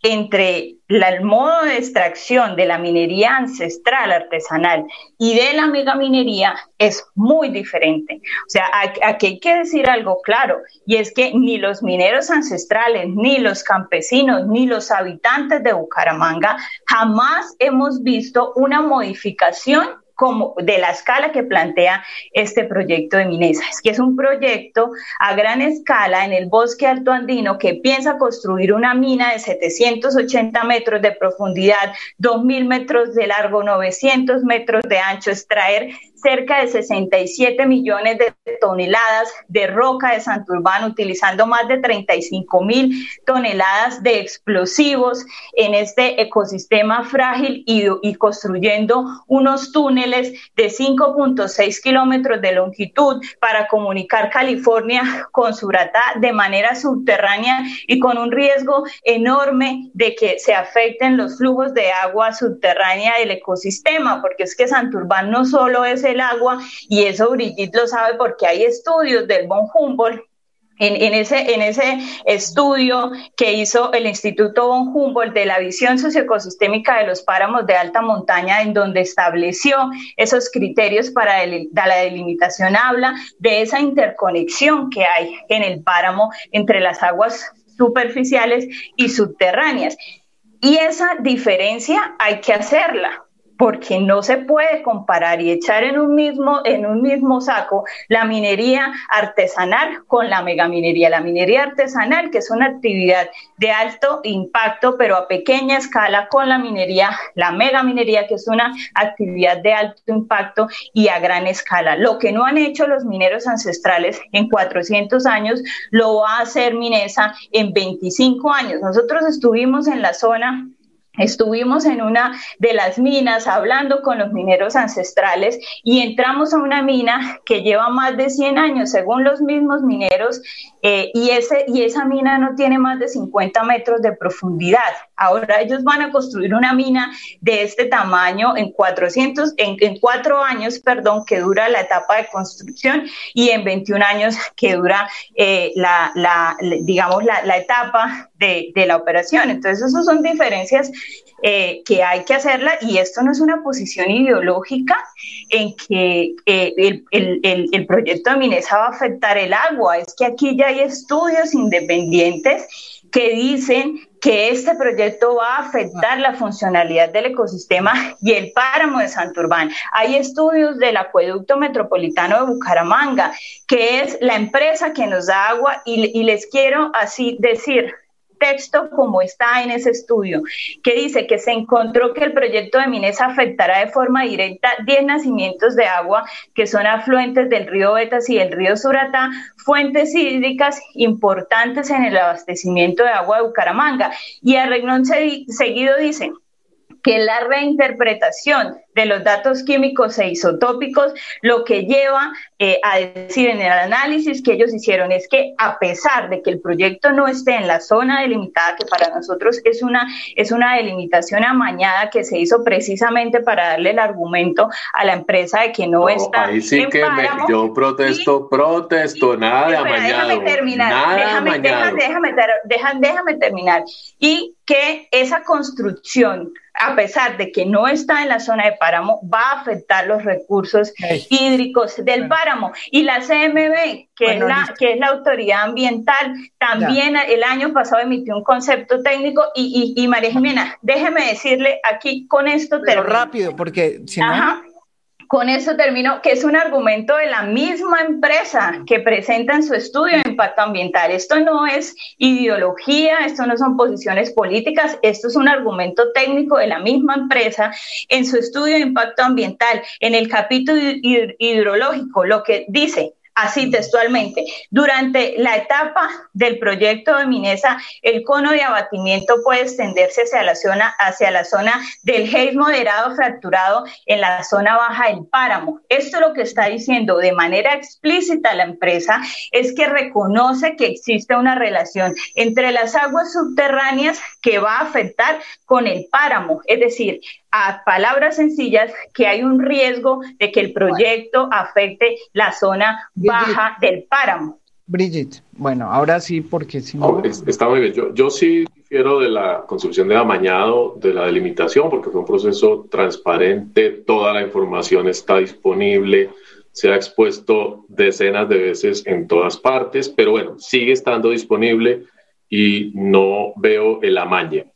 entre el modo de extracción de la minería ancestral artesanal y de la megaminería es muy diferente. O sea, aquí hay que decir algo claro, y es que ni los mineros ancestrales, ni los campesinos, ni los habitantes de Bucaramanga jamás hemos visto una modificación como de la escala que plantea este proyecto de Minesa. Es que es un proyecto a gran escala en el bosque alto andino que piensa construir una mina de 780 metros de profundidad, 2.000 metros de largo, 900 metros de ancho, extraer cerca de 67 millones de toneladas de roca de Santurbán, utilizando más de 35 mil toneladas de explosivos en este ecosistema frágil y, construyendo unos túneles de 5.6 kilómetros de longitud para comunicar California con Suratá de manera subterránea y con un riesgo enorme de que se afecten los flujos de agua subterránea del ecosistema, porque es que Santurbán no solo es el el agua y eso Brigitte lo sabe porque hay estudios del von Humboldt en, ese, en, ese, estudio que hizo el Instituto von Humboldt de la visión socioecosistémica de los páramos de alta montaña, en donde estableció esos criterios para la delimitación, habla de esa interconexión que hay en el páramo entre las aguas superficiales y subterráneas. Y esa diferencia hay que hacerla, porque no se puede comparar y echar en un mismo, en un mismo saco la minería artesanal con la megaminería. La minería artesanal, que es una actividad de alto impacto, pero a pequeña escala, con la minería, la megaminería, que es una actividad de alto impacto y a gran escala. Lo que no han hecho los mineros ancestrales en 400 años, lo va a hacer Minesa en 25 años. Nosotros estuvimos en la zona Estuvimos en una de las minas hablando con los mineros ancestrales y entramos a una mina que lleva más de 100 años, según los mismos mineros, eh, y, ese, y esa mina no tiene más de 50 metros de profundidad. Ahora ellos van a construir una mina de este tamaño en 400, en, cuatro años, perdón, que dura la etapa de construcción y en 21 años que dura eh, la, digamos, la etapa de, de, la operación. Entonces, esas son diferencias eh, que hay que hacerla y esto no es una posición ideológica en que eh, el, el, el, proyecto de Minesa va a afectar el agua, es que aquí ya hay estudios independientes que dicen que este proyecto va a afectar la funcionalidad del ecosistema y el páramo de Santurbán. Hay estudios del acueducto metropolitano de Bucaramanga, que es la empresa que nos da agua y, y les quiero así decir, texto como está en ese estudio, que dice que se encontró que el proyecto de Minesa afectará de forma directa 10 nacimientos de agua que son afluentes del río Betas y del río Suratá, fuentes hídricas importantes en el abastecimiento de agua de Bucaramanga. Y a reglón seguido dice que la reinterpretación de los datos químicos e isotópicos lo que lleva eh, a decir en el análisis que ellos hicieron es que a pesar de que el proyecto no esté en la zona delimitada, que para nosotros es una, es una delimitación amañada que se hizo precisamente para darle el argumento a la empresa de que no, está. Ahí sí que yo protesto, protesto, nada de amañado. Déjame terminar, déjame, déjame, déjame, déjame terminar. Y que esa construcción a pesar de que no está en la zona de páramo, va a afectar los recursos hídricos del páramo. Y la CMB, que, es, la, que es la autoridad ambiental, también el año pasado emitió un concepto técnico y, y, María Jimena, déjeme decirle aquí con esto... Pero rápido, porque si no... Con eso termino, que es un argumento de la misma empresa que presenta en su estudio de impacto ambiental. Esto no es ideología, esto no son posiciones políticas, esto es un argumento técnico de la misma empresa en su estudio de impacto ambiental, en el capítulo hidrológico, lo que dice, así textualmente. Durante la etapa del proyecto de Minesa, el cono de abatimiento puede extenderse hacia la zona, hacia la zona del haze moderado fracturado en la zona baja del páramo. Esto lo que está diciendo de manera explícita la empresa es que reconoce que existe una relación entre las aguas subterráneas que va a afectar con el páramo. Es decir, a palabras sencillas, que hay un riesgo de que el proyecto afecte la zona baja del páramo. Brigitte, bueno, ahora sí, porque si no... está muy bien. Yo, yo sí difiero de la construcción de amañado, de la delimitación, porque fue un proceso transparente, toda la información está disponible, se ha expuesto decenas de veces en todas partes, pero bueno, sigue estando disponible y no veo el amañe.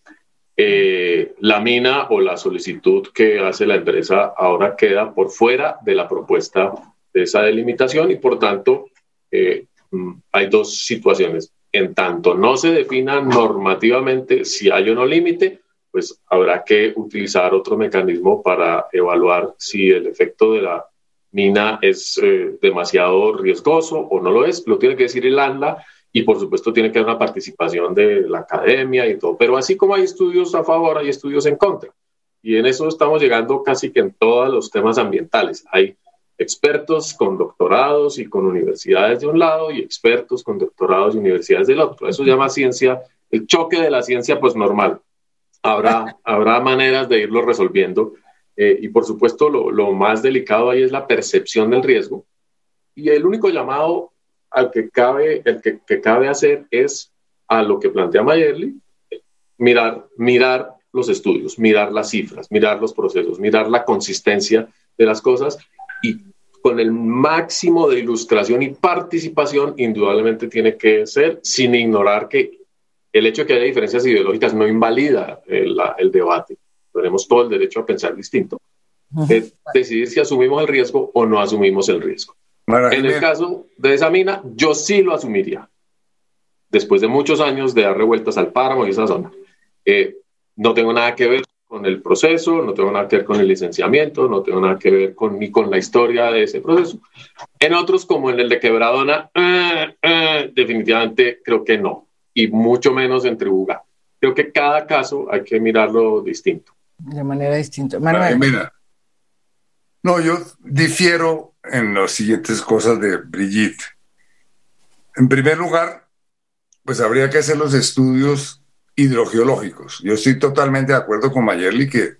Eh, la mina o la solicitud que hace la empresa ahora queda por fuera de la propuesta de esa delimitación y por tanto eh, mm, hay dos situaciones. En tanto no se defina normativamente si hay o no límite, pues habrá que utilizar otro mecanismo para evaluar si el efecto de la mina es eh, demasiado riesgoso o no lo es. Lo tiene que decir el ANLA y por supuesto tiene que haber una participación de la academia y todo, pero así como hay estudios a favor, hay estudios en contra. Y en eso estamos llegando casi que en todos los temas ambientales. Hay expertos con doctorados y con universidades de un lado y expertos con doctorados y universidades del otro. Eso se llama ciencia, el choque de la ciencia, pues normal. Habrá, habrá maneras de irlo resolviendo. Eh, y por supuesto, lo, lo más delicado ahí es la percepción del riesgo. Y el único llamado al que cabe, el que, cabe hacer es a lo que plantea Mayerly, mirar, mirar los estudios, mirar las cifras, mirar los procesos, mirar la consistencia de las cosas y con el máximo de ilustración y participación, indudablemente tiene que ser sin ignorar que el hecho de que haya diferencias ideológicas no invalida el, debate. Tenemos todo el derecho a pensar distinto. decidir si asumimos el riesgo o no asumimos el riesgo en el caso de esa mina, yo sí lo asumiría. Después de muchos años de dar revueltas al páramo y esa zona. Eh, no tengo nada que ver con el proceso, no tengo nada que ver con el licenciamiento, no tengo nada que ver con, ni con la historia de ese proceso. En otros, como en el de Quebradona, eh, eh, definitivamente creo que no, y mucho menos en Tribuga. creo que cada caso hay que mirarlo distinto. De manera distinta. Manuel. no, yo difiero en las siguientes cosas de Brigitte. En primer lugar, pues habría que hacer los estudios hidrogeológicos. Yo estoy totalmente de acuerdo con Mayerly que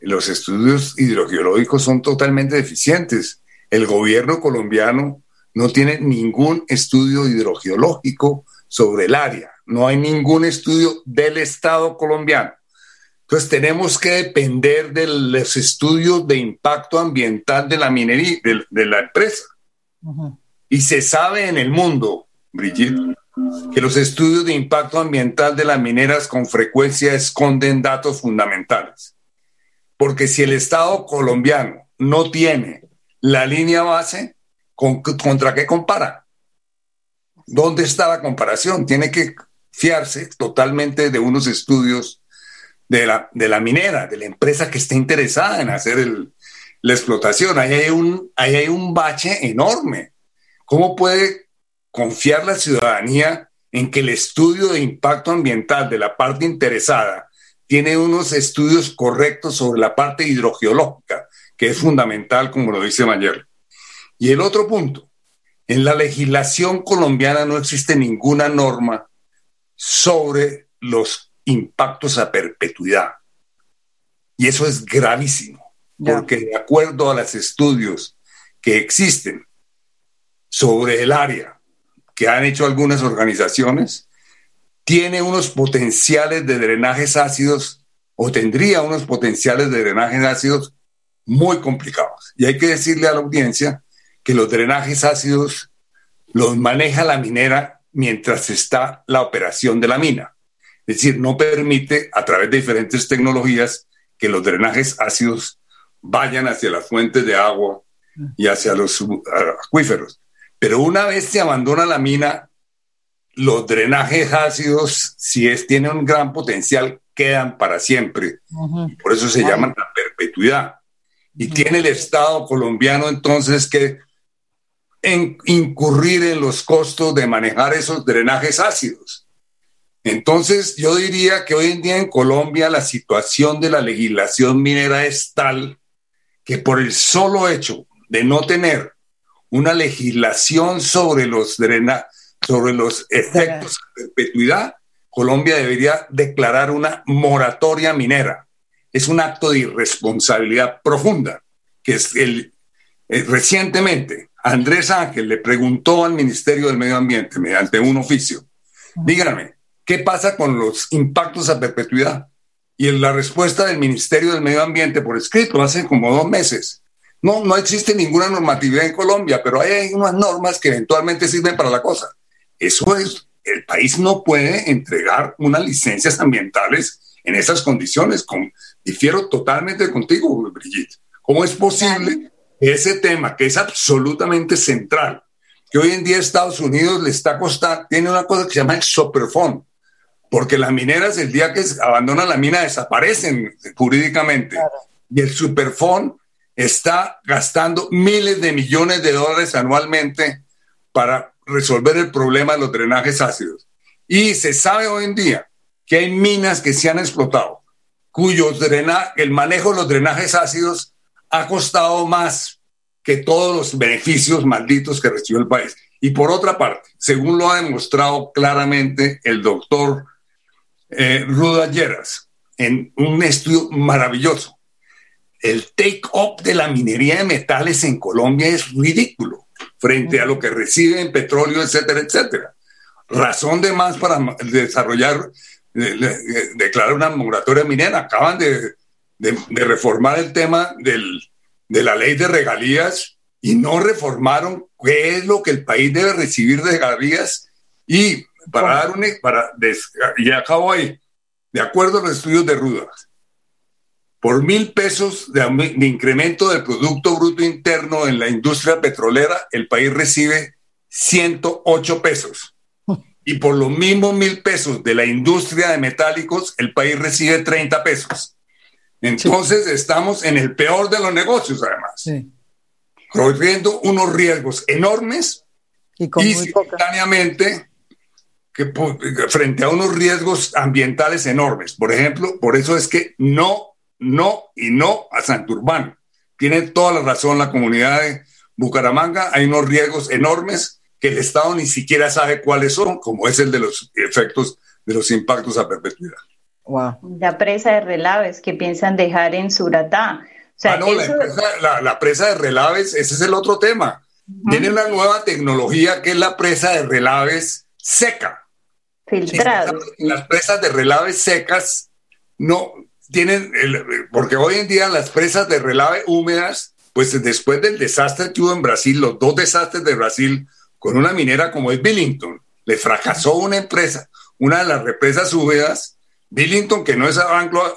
los estudios hidrogeológicos son totalmente deficientes. El gobierno colombiano no tiene ningún estudio hidrogeológico sobre el área. No hay ningún estudio del Estado colombiano. Entonces tenemos que depender de los estudios de impacto ambiental de la minería, de, la empresa. Y se sabe en el mundo, Brigitte, que los estudios de impacto ambiental de las mineras con frecuencia esconden datos fundamentales. Porque si el Estado colombiano no tiene la línea base, ¿contra qué compara? ¿Dónde está la comparación? Tiene que fiarse totalmente de unos estudios de la, de la minera, de la empresa que está interesada en hacer la explotación. Ahí hay, un, ahí hay un bache enorme. ¿Cómo puede confiar la ciudadanía en que el estudio de impacto ambiental de la parte interesada tiene unos estudios correctos sobre la parte hidrogeológica, que es fundamental, como lo dice Mayer. Y el otro punto, en la legislación colombiana no existe ninguna norma sobre los impactos a perpetuidad. Y eso es gravísimo, porque de acuerdo a los estudios que existen sobre el área que han hecho algunas organizaciones, tiene unos potenciales de drenajes ácidos o tendría unos potenciales de drenajes ácidos muy complicados. Y hay que decirle a la audiencia que los drenajes ácidos los maneja la minera mientras está la operación de la mina. Es decir, no permite a través de diferentes tecnologías que los drenajes ácidos vayan hacia las fuentes de agua y hacia los acuíferos. Pero una vez se abandona la mina, los drenajes ácidos, si es, tienen un gran potencial, quedan para siempre. Por eso se llaman la perpetuidad. Y tiene el Estado colombiano entonces que incurrir en los costos de manejar esos drenajes ácidos. Entonces, yo diría que hoy en día en Colombia la situación de la legislación minera es tal que por el solo hecho de no tener una legislación sobre los drena sobre los efectos de perpetuidad, Colombia debería declarar una moratoria minera. Es un acto de irresponsabilidad profunda, que es el eh, recientemente Andrés Ángel le preguntó al Ministerio del Medio Ambiente mediante un oficio, díganme, ¿qué pasa con los impactos a perpetuidad? Y en la respuesta del Ministerio del Medio Ambiente por escrito hace como dos meses no, no existe ninguna normatividad en Colombia, pero hay unas normas que eventualmente sirven para la cosa. Eso es, el país no puede entregar unas licencias ambientales en esas condiciones. Con, difiero totalmente contigo, Brigitte. ¿Cómo es posible ese tema que es absolutamente central, que hoy en día Estados Unidos le está costando, tiene una cosa que se llama el porque las mineras el día que abandonan la mina desaparecen jurídicamente. Y el superfond está gastando miles de millones de dólares anualmente para resolver el problema de los drenajes ácidos. Y se sabe hoy en día que hay minas que se han explotado, cuyos el manejo de los drenajes ácidos ha costado más que todos los beneficios malditos que recibió el país. Y por otra parte, según lo ha demostrado claramente el doctor eh, Lleras en un estudio maravilloso, el take-up de la minería de metales en Colombia es ridículo frente a lo que recibe en petróleo, etcétera, etcétera. Razón de más para desarrollar, declarar una moratoria minera. Acaban de, reformar el tema de la ley de regalías y no reformaron qué es lo que el país debe recibir de regalías. Y para dar un, para, y acabo ahí, de acuerdo a los estudios de Rudas, por mil pesos de, incremento del Producto Bruto Interno en la industria petrolera, el país recibe 108 pesos. Y por los mismos mil pesos de la industria de metálicos, el país recibe 30 pesos. Entonces estamos en el peor de los negocios, además. Corriendo unos riesgos enormes y, simultáneamente que frente a unos riesgos ambientales enormes. Por ejemplo, por eso es que no, no y no a Santurbán. Tiene toda la razón la comunidad de Bucaramanga. Hay unos riesgos enormes que el Estado ni siquiera sabe cuáles son, como es el de los efectos de los impactos a perpetuidad. La presa de Relaves que piensan dejar en Suratá. ah, no, la, presa, de Relaves, ese es el otro tema. Tiene una nueva tecnología que es la presa de Relaves seca. Filtrado. Las presas de Relaves secas no tienen, porque hoy en día las presas de relave húmedas, pues después del desastre que hubo en Brasil, los dos desastres de Brasil, con una minera como es Billington, le fracasó una empresa, una de las represas húmedas, Billington, que no es Anglo,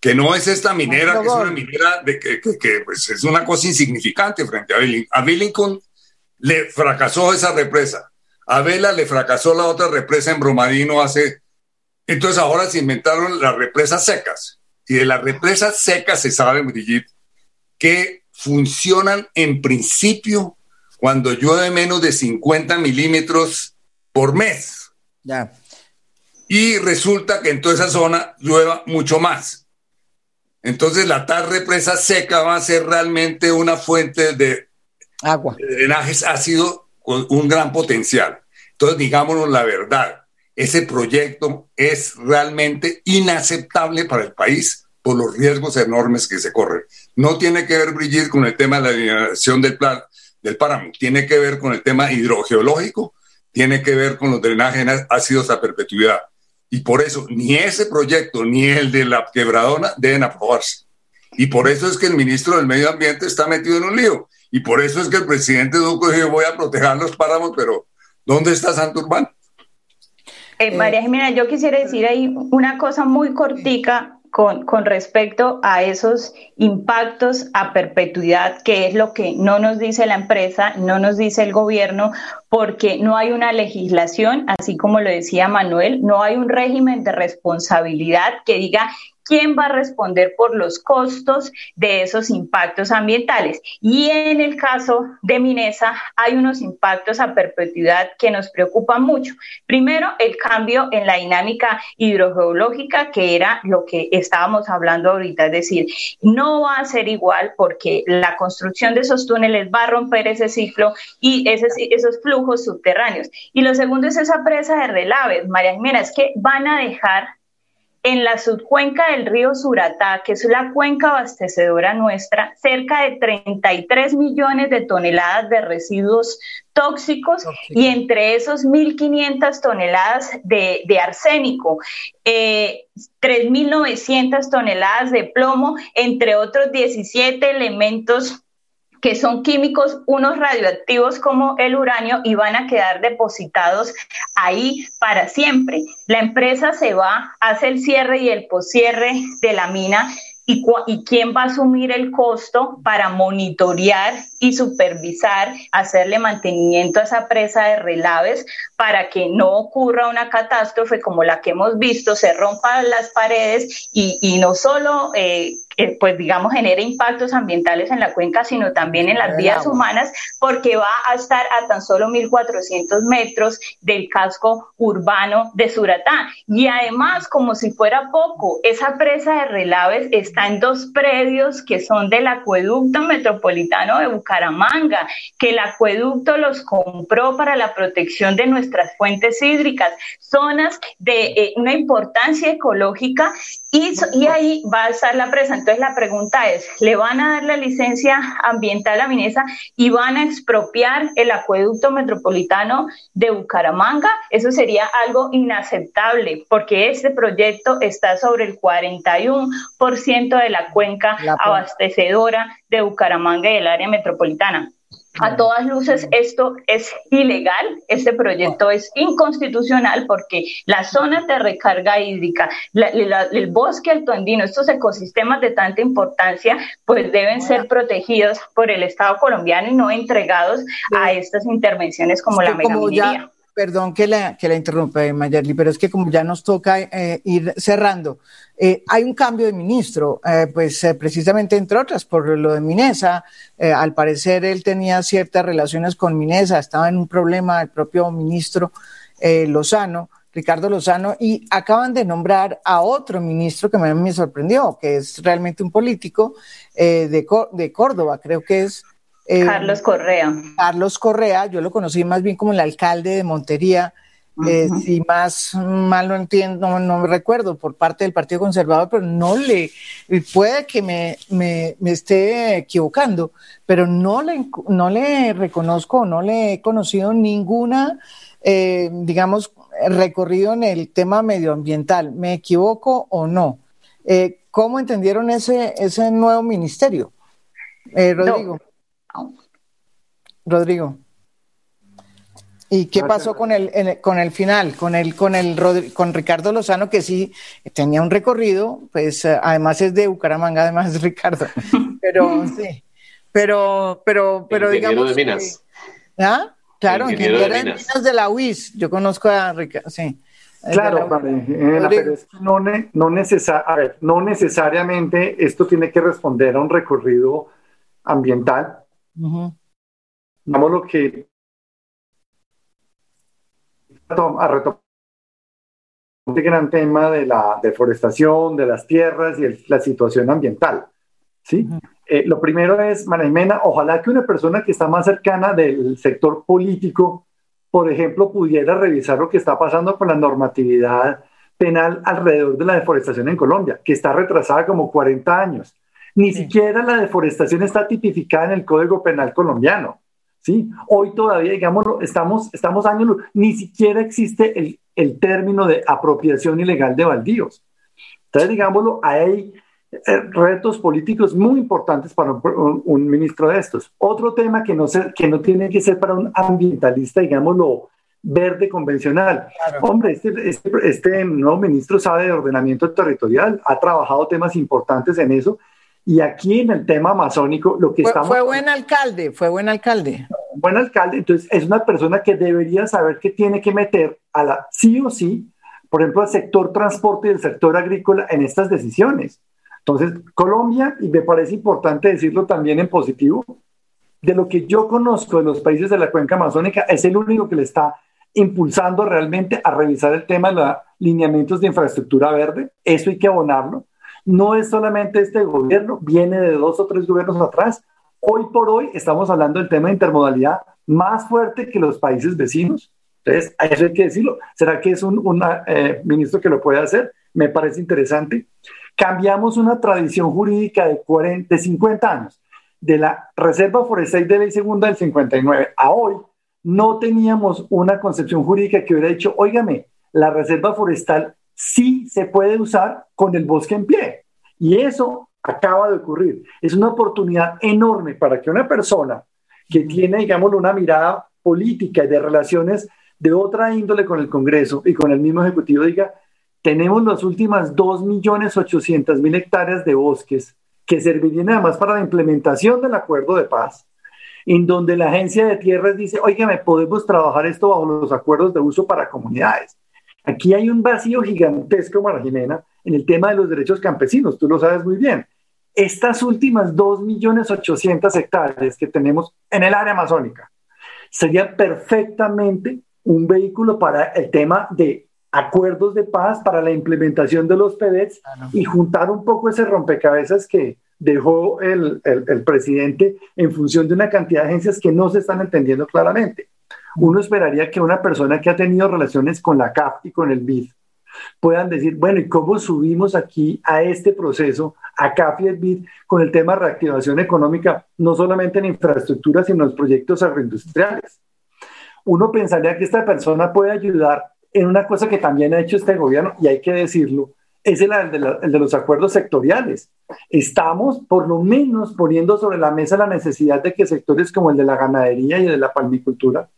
que no es esta minera, que es una minera de que, pues, es una cosa insignificante frente a Billington. A Billington le fracasó esa represa. A Vela le fracasó la otra represa en Bromadino hace... Entonces ahora se inventaron las represas secas. Y de las represas secas se sabe, Brigitte, que funcionan en principio cuando llueve menos de 50 milímetros por mes. Ya y resulta que en toda esa zona llueva mucho más. Entonces la tal represa seca va a ser realmente una fuente de agua. Drenajes ácido un gran potencial. Entonces, digámonos la verdad, ese proyecto es realmente inaceptable para el país por los riesgos enormes que se corren. No tiene que ver, Brigitte, con el tema de la alineación del, plan, del páramo, tiene que ver con el tema hidrogeológico, tiene que ver con los drenajes ácidos a perpetuidad. Y por eso ni ese proyecto ni el de la quebradona deben aprobarse. Y por eso es que el ministro del Medio Ambiente está metido en un lío. Y por eso es que el presidente Duque dijo, voy a proteger los páramos, pero ¿dónde está Santurbán? Eh, María Jimena, yo quisiera decir ahí una cosa muy cortica con, con, respecto a esos impactos a perpetuidad, que es lo que no nos dice la empresa, no nos dice el gobierno, porque no hay una legislación, así como lo decía Manuel, no hay un régimen de responsabilidad que diga quién va a responder por los costos de esos impactos ambientales. Y en el caso de Minesa hay unos impactos a perpetuidad que nos preocupan mucho. Primero, el cambio en la dinámica hidrogeológica, que era lo que estábamos hablando ahorita, es decir, no va a ser igual porque la construcción de esos túneles va a romper ese ciclo y esos flujos subterráneos. Y lo segundo es esa presa de relaves, María Jimena, es que van a dejar en la subcuenca del río Suratá, que es la cuenca abastecedora nuestra, cerca de 33 millones de toneladas de residuos tóxicos y entre esos 1.500 toneladas de, arsénico, eh, 3.900 toneladas de plomo, entre otros 17 elementos que son químicos, unos radioactivos como el uranio, y van a quedar depositados ahí para siempre. La empresa se va, hace el cierre y el poscierre de la mina. ¿Y, ¿Y quién va a asumir el costo para monitorear y supervisar, hacerle mantenimiento a esa presa de relaves para que no ocurra una catástrofe como la que hemos visto, se rompan las paredes y, y no solo eh, pues digamos, genere impactos ambientales en la cuenca, sino también en las vías humanas, porque va a estar a tan solo 1.400 metros del casco urbano de Suratá. Y además, como si fuera poco, esa presa de relaves está en dos predios que son del acueducto metropolitano de Bucaramanga, que el acueducto los compró para la protección de nuestras fuentes hídricas, zonas de eh, una importancia ecológica y, y ahí va a estar la presa. Entonces la pregunta es, ¿le van a dar la licencia ambiental a Minesa y van a expropiar el acueducto metropolitano de Bucaramanga? Eso sería algo inaceptable porque este proyecto está sobre el 41% de la cuenca abastecedora de Bucaramanga y el área metropolitana. A todas luces esto es ilegal, este proyecto es inconstitucional porque la zona de recarga hídrica, el bosque altoandino, estos ecosistemas de tanta importancia, pues deben ser protegidos por el Estado colombiano y no entregados a estas intervenciones como la megaminería perdón que la, que la interrumpa, Mayerly, pero es que como ya nos toca eh, ir cerrando, eh, hay un cambio de ministro, eh, pues precisamente entre otras por lo de Minesa, al parecer él tenía ciertas relaciones con Minesa, estaba en un problema el propio ministro eh, Lozano, Ricardo Lozano, y acaban de nombrar a otro ministro que me, sorprendió, que es realmente un político eh, de, de, Córdoba, creo que es. Carlos Correa. Carlos Correa, yo lo conocí más bien como el alcalde de Montería, eh, si más mal lo entiendo, no, me recuerdo, por parte del Partido Conservador, pero no le, puede que me, me, esté equivocando, pero no le, no le reconozco, no le he conocido ninguna, eh, digamos, recorrido en el tema medioambiental. ¿Me equivoco o no? Eh, ¿Cómo entendieron ese, ese nuevo ministerio? Rodrigo. Rodrigo. ¿Y qué pasó con el, con el final, con el, con el con Ricardo Lozano, que sí tenía un recorrido, pues eh, además es de Bucaramanga, además Ricardo. Pero sí, pero, pero, pero ingeniero de Minas. ¿Ah? Claro, ingeniero, de, Minas. de la UIS. Yo conozco a Ricardo, sí. Claro, vale, pero no, no, no necesariamente esto tiene que responder a un recorrido ambiental. Vamos lo que a retomar este gran tema de la deforestación, de las tierras y la situación ambiental. ¿sí? Eh, lo primero es, María ojalá que una persona que está más cercana del sector político, por ejemplo, pudiera revisar lo que está pasando con la normatividad penal alrededor de la deforestación en Colombia, que está retrasada como 40 años. Ni siquiera la deforestación está tipificada en el Código Penal colombiano. ¿sí? Hoy todavía, digámoslo, estamos, estamos años, ni siquiera existe el, el término de apropiación ilegal de baldíos. Entonces, digámoslo, hay eh, retos políticos muy importantes para un, ministro de estos. Otro tema que no, se, que no tiene que ser para un ambientalista, digámoslo, verde convencional. Hombre, este, este, este, nuevo ministro sabe de ordenamiento territorial, ha trabajado temas importantes en eso y aquí en el tema amazónico, lo que fue, estamos... Fue buen alcalde, fue buen alcalde. Buen alcalde, entonces es una persona que debería saber que tiene que meter a la sí o sí, por ejemplo, al sector transporte y el sector agrícola en estas decisiones. Entonces, Colombia, y me parece importante decirlo también en positivo, de lo que yo conozco de los países de la cuenca amazónica, es el único que le está impulsando realmente a revisar el tema de los lineamientos de infraestructura verde. Eso hay que abonarlo no es solamente este gobierno, viene de dos o tres gobiernos atrás. Hoy por hoy estamos hablando del tema de intermodalidad más fuerte que los países vecinos. Entonces, eso hay que decirlo. ¿Será que es un eh, ministro que lo puede hacer? Me parece interesante. Cambiamos una tradición jurídica de, 40, de 50 años, de la Reserva Forestal de Ley Segunda del 59 a hoy, no teníamos una concepción jurídica que hubiera dicho, óigame, la Reserva Forestal sí se puede usar con el bosque en pie. Y eso acaba de ocurrir. Es una oportunidad enorme para que una persona que tiene, digamos, una mirada política y de relaciones de otra índole con el Congreso y con el mismo Ejecutivo diga, tenemos las últimas 2.800.000 hectáreas de bosques que servirían además para la implementación del acuerdo de paz, en donde la agencia de tierras dice, me podemos trabajar esto bajo los acuerdos de uso para comunidades. Aquí hay un vacío gigantesco, Mara Jimena, en el tema de los derechos campesinos, tú lo sabes muy bien. Estas últimas 2.800.000 hectáreas que tenemos en el área amazónica serían perfectamente un vehículo para el tema de acuerdos de paz, para la implementación de los PEDES y juntar un poco ese rompecabezas que dejó el, el presidente en función de una cantidad de agencias que no se están entendiendo claramente uno esperaría que una persona que ha tenido relaciones con la CAF y con el BID puedan decir, bueno, ¿y cómo subimos aquí a este proceso, a CAF y el BID, con el tema de reactivación económica, no solamente en infraestructura, sino en los proyectos agroindustriales? Uno pensaría que esta persona puede ayudar en una cosa que también ha hecho este gobierno, y hay que decirlo, es el, de, el de los acuerdos sectoriales. Estamos por lo menos poniendo sobre la mesa la necesidad de que sectores como el de la ganadería y de la palmicultura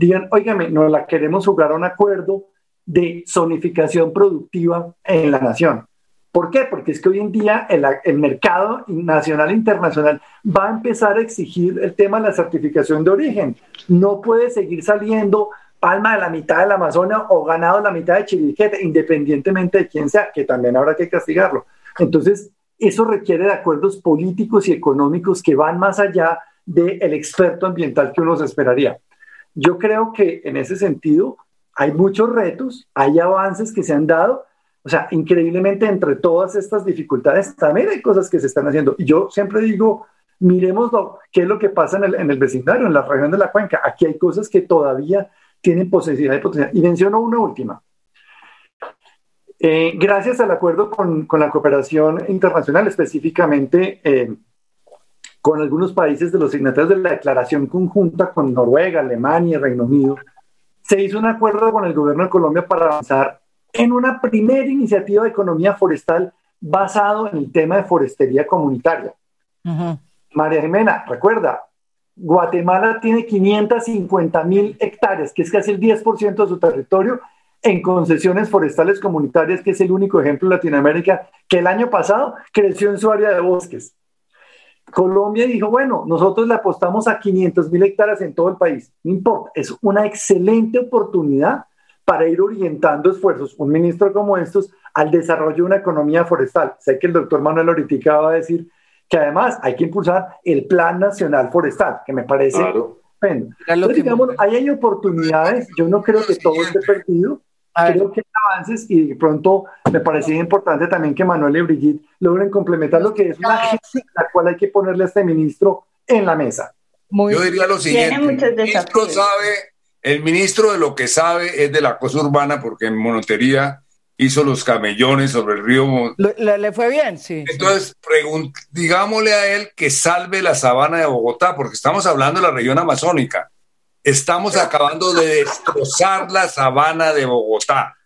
digan, oígame, no la queremos jugar a un acuerdo de zonificación productiva en la nación. ¿Por qué? Porque es que hoy en día el, mercado nacional e internacional va a empezar a exigir el tema de la certificación de origen. No puede seguir saliendo palma de la mitad de la Amazonia o ganado de la mitad de Chiriquete, independientemente de quién sea, que también habrá que castigarlo. Entonces, eso requiere de acuerdos políticos y económicos que van más allá del experto ambiental que uno se esperaría. Yo creo que en ese sentido hay muchos retos, hay avances que se han dado. O sea, increíblemente entre todas estas dificultades también hay cosas que se están haciendo. Y yo siempre digo, miremos lo, qué es lo que pasa en el, vecindario, en la región de la cuenca. Aquí hay cosas que todavía tienen posibilidad de potencial. Y menciono una última. Eh, gracias al acuerdo con, con, la cooperación internacional, específicamente eh, con algunos países de los signatarios de la declaración conjunta, con Noruega, Alemania y Reino Unido, se hizo un acuerdo con el gobierno de Colombia para avanzar en una primera iniciativa de economía forestal basado en el tema de forestería comunitaria. María Jimena, recuerda, Guatemala tiene 550 mil hectáreas, que es casi el 10% de su territorio, en concesiones forestales comunitarias, que es el único ejemplo en Latinoamérica que el año pasado creció en su área de bosques. Colombia dijo, bueno, nosotros le apostamos a 500 mil hectáreas en todo el país. No importa, es una excelente oportunidad para ir orientando esfuerzos, un ministro como estos, al desarrollo de una economía forestal. Sé que el doctor Manuel ahorita va a decir que además hay que impulsar el Plan Nacional Forestal, que me parece claro. Entonces, digamos, ahí hay oportunidades, yo no creo que todo esté perdido, creo que hay avances y de pronto me parecía importante también que Manuel y Brigitte logren complementar lo que es una agenda la cual hay que ponerle a este ministro en la mesa. Yo diría lo siguiente, el ministro sabe, el ministro de lo que sabe es de la cosa urbana porque en Monotería hizo los camellones sobre el río. Le, fue bien, sí. Entonces, digámosle a él que salve la sabana de Bogotá, porque estamos hablando de la región amazónica. Estamos acabando de destrozar la sabana de Bogotá.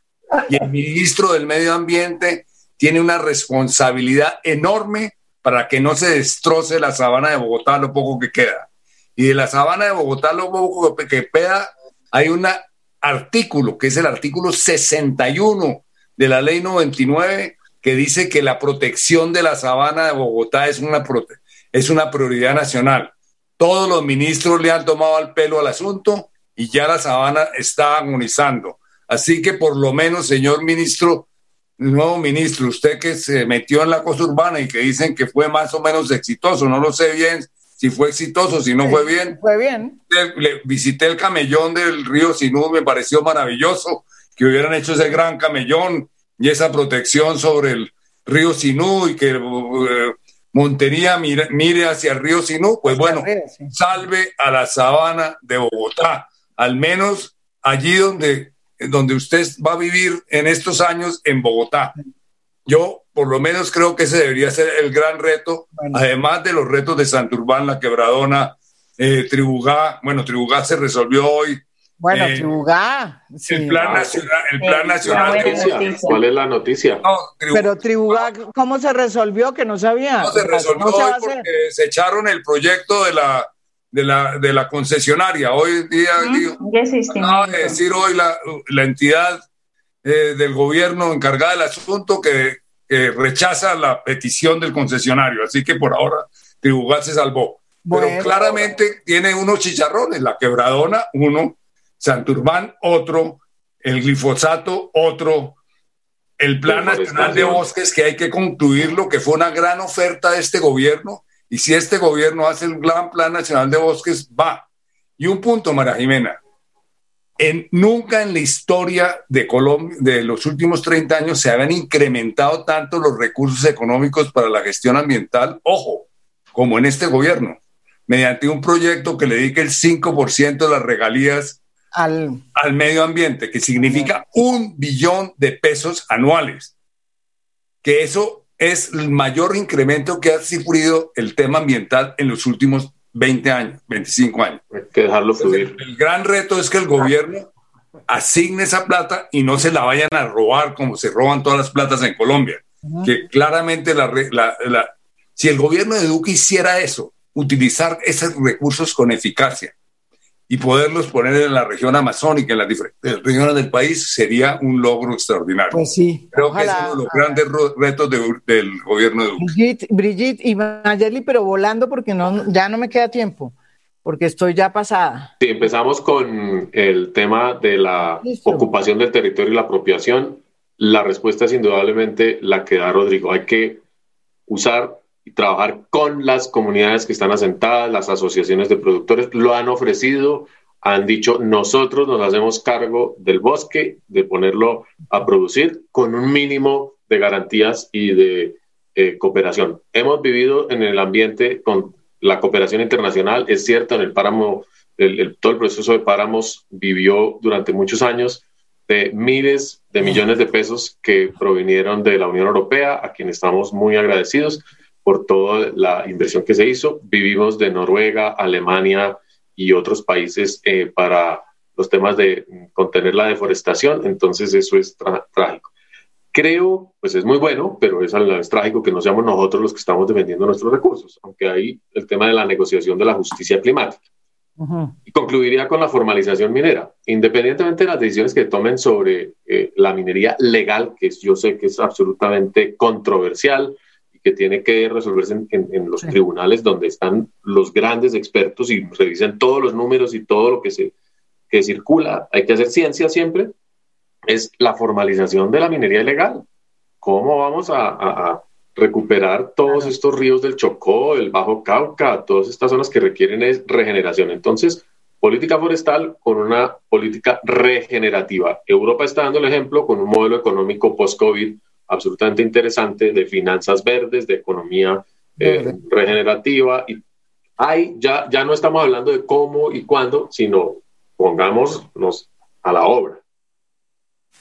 Y el ministro del Medio Ambiente tiene una responsabilidad enorme para que no se destroce la sabana de Bogotá lo poco que queda. Y de la sabana de Bogotá lo poco que queda, hay un artículo, que es el artículo 61 de la ley 99, que dice que la protección de la sabana de Bogotá es una, es una prioridad nacional. Todos los ministros le han tomado al pelo al asunto y ya la sabana está agonizando. Así que por lo menos, señor ministro, nuevo ministro, usted que se metió en la cosa urbana y que dicen que fue más o menos exitoso, no lo sé bien si fue exitoso, si no fue bien. Fue bien. Le, visité el camellón del río Sinú, me pareció maravilloso que hubieran hecho ese gran camellón y esa protección sobre el río Sinú y que eh, Montería mire, hacia el río Sinú, pues bueno, salve a la sabana de Bogotá, al menos allí donde, donde usted va a vivir en estos años en Bogotá. Yo por lo menos creo que ese debería ser el gran reto, además de los retos de Santurbán, La Quebradona, eh, Tribugá. Bueno, Tribugá se resolvió hoy, bueno, eh, Tribugá. El plan nacional. El plan nacional ¿Cuál es la noticia? pero Tribugá, ¿cómo se resolvió? Que no sabía. No se resolvió hoy porque se echaron el proyecto de la, de la, de la concesionaria. Hoy día, uh de decir hoy la, la entidad eh, del gobierno encargada del asunto que, rechaza la petición del concesionario. Así que por ahora Tribugá se salvó. Pero claramente tiene unos chicharrones, la quebradona, uno, Santurbán, otro, el glifosato, otro, el Plan Nacional de Bosques, que hay que concluirlo, que fue una gran oferta de este gobierno, y si este gobierno hace el gran Plan Nacional de Bosques, va. Y un punto, María Jimena, en, nunca en la historia de Colombia, de los últimos 30 años, se habían incrementado tanto los recursos económicos para la gestión ambiental, ojo, como en este gobierno, mediante un proyecto que le dedique el 5% de las regalías al, medio ambiente, que significa un billón de pesos anuales, que eso es el mayor incremento que ha sufrido el tema ambiental en los últimos 20 años, 25 años. Hay que dejarlo fluir. el, gran reto es que el gobierno asigne esa plata y no se la vayan a robar como se roban todas las platas en Colombia. Que claramente la, la, si el gobierno de Duque hiciera eso, utilizar esos recursos con eficacia, y poderlos poner en la región amazónica, en las diferentes regiones del país, sería un logro extraordinario. Pues sí. Creo que es uno de los grandes retos del gobierno de Brigitte, Brigitte y Mayeli, pero volando porque no, ya no me queda tiempo, porque estoy ya pasada. Sí, empezamos con el tema de la ocupación del territorio y la apropiación. La respuesta es indudablemente la que da Rodrigo. Hay que usar y trabajar con las comunidades que están asentadas, las asociaciones de productores, lo han ofrecido, han dicho, nosotros nos hacemos cargo del bosque, de ponerlo a producir con un mínimo de garantías y de eh, cooperación. Hemos vivido en el ambiente con la cooperación internacional, es cierto, en el páramo, todo el proceso de páramos vivió durante muchos años de miles de millones de pesos que provinieron de la Unión Europea, a quien estamos muy agradecidos por toda la inversión que se hizo. Vivimos de Noruega, Alemania y otros países eh, para los temas de contener la deforestación, entonces eso es trágico. Creo, pues es muy bueno, pero es, es trágico que no seamos nosotros los que estamos defendiendo nuestros recursos, aunque hay el tema de la negociación de la justicia climática. Y concluiría con la formalización minera. Independientemente de las decisiones que tomen sobre eh, la minería legal, que yo sé que es absolutamente controversial que tiene que resolverse en, los tribunales donde están los grandes expertos y revisen todos los números y todo lo que se que circula, hay que hacer ciencia siempre, es la formalización de la minería ilegal. ¿Cómo vamos a recuperar todos estos ríos del Chocó, el Bajo Cauca, todas estas zonas que requieren es regeneración. Entonces, política forestal con una política regenerativa. Europa está dando el ejemplo con un modelo económico post-COVID absolutamente interesante de finanzas verdes, de economía eh, regenerativa. Y hay, ya, ya no estamos hablando de cómo y cuándo, sino pongámonos a la obra.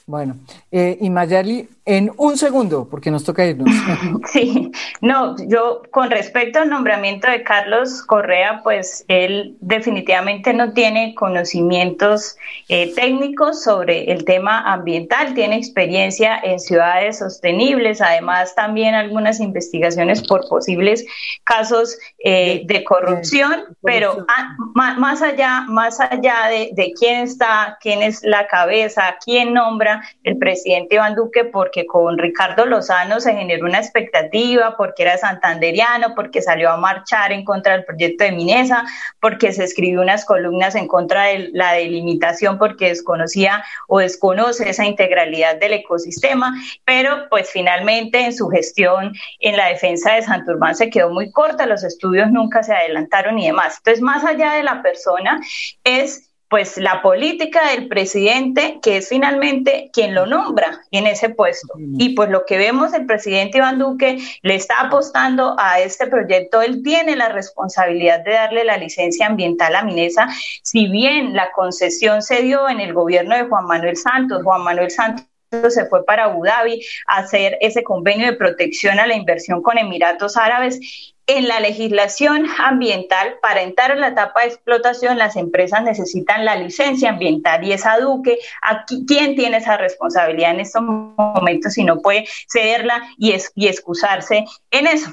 Bueno, eh, y Mayali, en un segundo, porque nos toca irnos. Sí, no, yo con respecto al nombramiento de Carlos Correa, pues él definitivamente no tiene conocimientos eh, técnicos sobre el tema ambiental, tiene experiencia en ciudades sostenibles, además también algunas investigaciones por posibles casos eh, de, corrupción, pero más allá, más allá de, de quién está, quién es la cabeza, quién nombra el presidente Iván Duque, porque porque con Ricardo Lozano se generó una expectativa, porque era santanderiano, porque salió a marchar en contra del proyecto de Minesa, porque se escribió unas columnas en contra de la delimitación, porque desconocía o desconoce esa integralidad del ecosistema, pero pues finalmente en su gestión en la defensa de Santurbán se quedó muy corta, los estudios nunca se adelantaron y demás. Entonces, más allá de la persona, es pues la política del presidente, que es finalmente quien lo nombra en ese puesto. Y pues lo que vemos, el presidente Iván Duque le está apostando a este proyecto, él tiene la responsabilidad de darle la licencia ambiental a Minesa, si bien la concesión se dio en el gobierno de Juan Manuel Santos, Juan Manuel Santos se fue para Abu Dhabi a hacer ese convenio de protección a la inversión con Emiratos Árabes en la legislación ambiental, para entrar en la etapa de explotación, las empresas necesitan la licencia ambiental y esa Duque, aquí, ¿quién tiene esa responsabilidad en estos momentos si no puede cederla y, y excusarse en eso?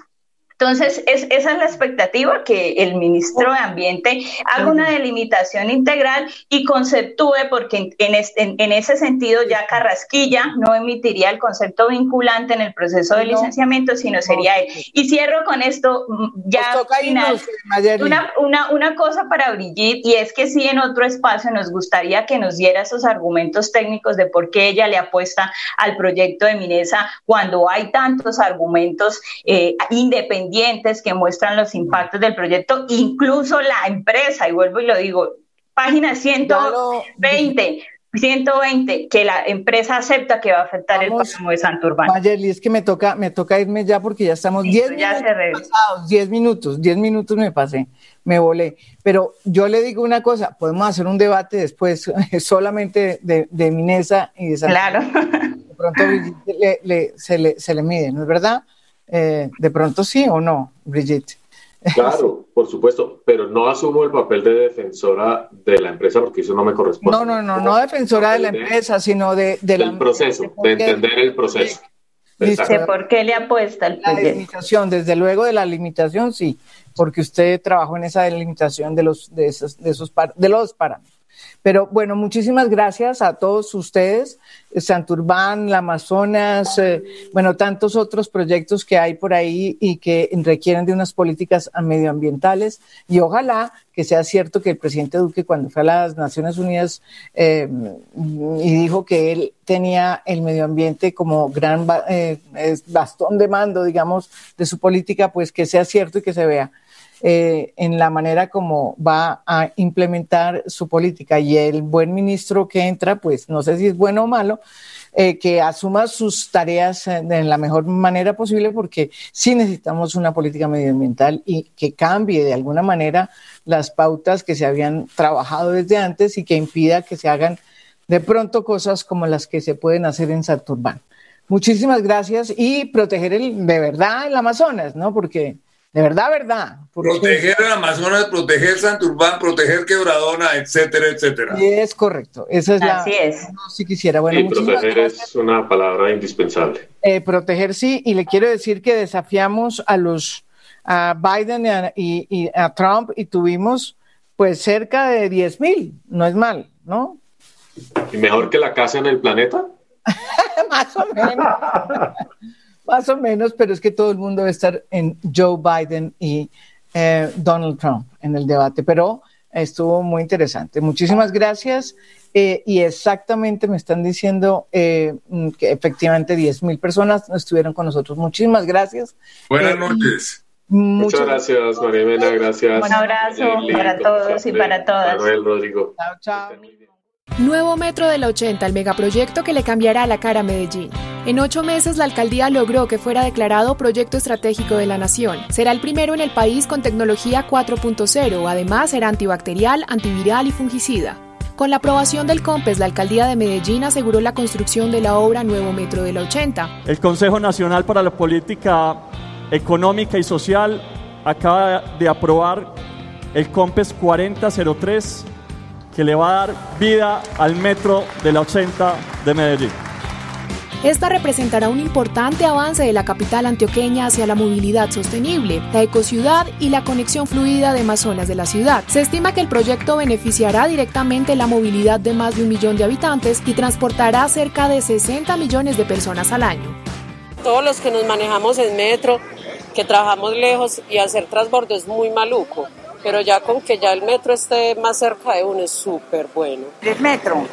Entonces, es, esa es la expectativa, que el ministro de Ambiente haga una delimitación integral y conceptúe, porque en, en, ese sentido ya Carrasquilla no emitiría el concepto vinculante en el proceso de licenciamiento, sino sería él. Y cierro con esto, mm, ya final, una, una, una cosa para Brigitte, y es que sí en otro espacio nos gustaría que nos diera esos argumentos técnicos de por qué ella le apuesta al proyecto de Minesa cuando hay tantos argumentos eh, independientes que muestran los impactos del proyecto, incluso la empresa, y vuelvo y lo digo, página 120. 120, que la empresa acepta que va a afectar el páramo de Santurbán. Mayerly, es que me toca, me toca irme ya porque ya estamos 10 minutos pasados, 10 minutos, 10 minutos me pasé, me volé. Pero yo le digo una cosa, podemos hacer un debate después solamente de, de Minesa y de Santurbán. Claro. De pronto se, le, se le mide, ¿no es verdad? Eh, de pronto sí o no, Brigitte. Claro, por supuesto, pero no asumo el papel de defensora de la empresa porque eso no me corresponde. No, no, no, no defensora de la empresa, sino de, del proceso, de, entender el proceso. Dice, ¿por qué le apuesta el proyecto? La limitación, desde luego de la limitación, sí, porque usted trabajó en esa delimitación de los, de esos, de esos, de los parámetros. Pero bueno, muchísimas gracias a todos ustedes, Santurbán, la Amazonas, eh, bueno, tantos otros proyectos que hay por ahí y que requieren de unas políticas medioambientales. Y ojalá que sea cierto que el presidente Duque, cuando fue a las Naciones Unidas eh, y dijo que él tenía el medio ambiente como gran eh, bastón de mando, digamos, de su política, pues que sea cierto y que se vea. Eh, en la manera como va a implementar su política. Y el buen ministro que entra, pues no sé si es bueno o malo, eh, que asuma sus tareas eh, de la mejor manera posible, porque sí necesitamos una política medioambiental y que cambie de alguna manera las pautas que se habían trabajado desde antes y que impida que se hagan de pronto cosas como las que se pueden hacer en Santurbán. Muchísimas gracias y proteger el, de verdad el Amazonas, ¿no? Porque de verdad, verdad. Proteger el Amazonas, proteger Santurbán, proteger Quebradona, etcétera, etcétera. es correcto. Esa es Así es. si quisiera. Bueno, proteger es una palabra indispensable. Eh, proteger sí, y le quiero decir que desafiamos a los a Biden y a, Trump y tuvimos pues cerca de 10 mil, no es mal, ¿no? ¿Y mejor que la casa en el planeta? Más o menos. Más o menos, pero es que todo el mundo debe estar en Joe Biden y eh, Donald Trump en el debate, pero estuvo muy interesante. Muchísimas gracias. Eh, y exactamente me están diciendo eh, que efectivamente 10 mil personas estuvieron con nosotros. Muchísimas gracias. Buenas noches. Muchas, gracias, María Elena. Gracias. Un abrazo para todos y para todas. Manuel, Rodrigo. Chao, chao. Nuevo Metro del 80, el megaproyecto que le cambiará la cara a Medellín. En ocho meses la alcaldía logró que fuera declarado proyecto estratégico de la nación. Será el primero en el país con tecnología 4.0, además será antibacterial, antiviral y fungicida. Con la aprobación del COMPES, la alcaldía de Medellín aseguró la construcción de la obra Nuevo Metro del 80. El Consejo Nacional para la Política Económica y Social acaba de aprobar el COMPES 4003 que le va a dar vida al metro de la 80 de Medellín. Esta representará un importante avance de la capital antioqueña hacia la movilidad sostenible, la ecociudad y la conexión fluida de más zonas de la ciudad. Se estima que el proyecto beneficiará directamente la movilidad de más de un millón de habitantes y transportará cerca de 60 millones de personas al año. Todos los que nos manejamos en metro, que trabajamos lejos y hacer transbordo es muy maluco pero ya con que ya el metro esté más cerca de uno es súper bueno. El metro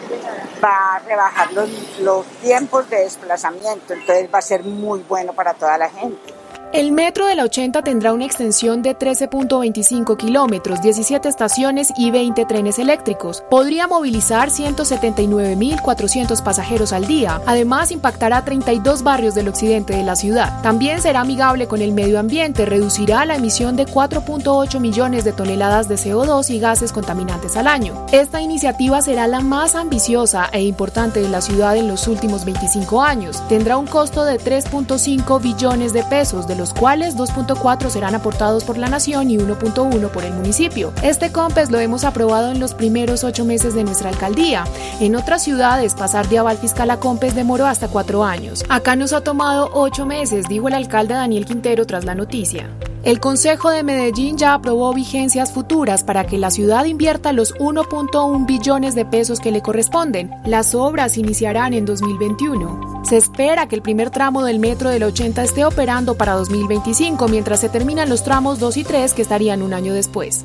va a rebajar los, los tiempos de desplazamiento, entonces va a ser muy bueno para toda la gente. El metro de la 80 tendrá una extensión de 13.25 kilómetros, 17 estaciones y 20 trenes eléctricos. Podría movilizar 179.400 pasajeros al día. Además, impactará 32 barrios del occidente de la ciudad. También será amigable con el medio ambiente, reducirá la emisión de 4.8 millones de toneladas de CO2 y gases contaminantes al año. Esta iniciativa será la más ambiciosa e importante de la ciudad en los últimos 25 años. Tendrá un costo de 3.5 billones de pesos, los cuales 2.4 serán aportados por la nación y 1.1 por el municipio. Este COMPES lo hemos aprobado en los primeros ocho meses de nuestra alcaldía. En otras ciudades, pasar de aval fiscal a COMPES demoró hasta cuatro años. Acá nos ha tomado ocho meses, dijo el alcalde Daniel Quintero tras la noticia. El Consejo de Medellín ya aprobó vigencias futuras para que la ciudad invierta los 1.1 billones de pesos que le corresponden. Las obras iniciarán en 2021. Se espera que el primer tramo del metro del 80 esté operando para 2025, mientras se terminan los tramos 2 y 3 que estarían un año después.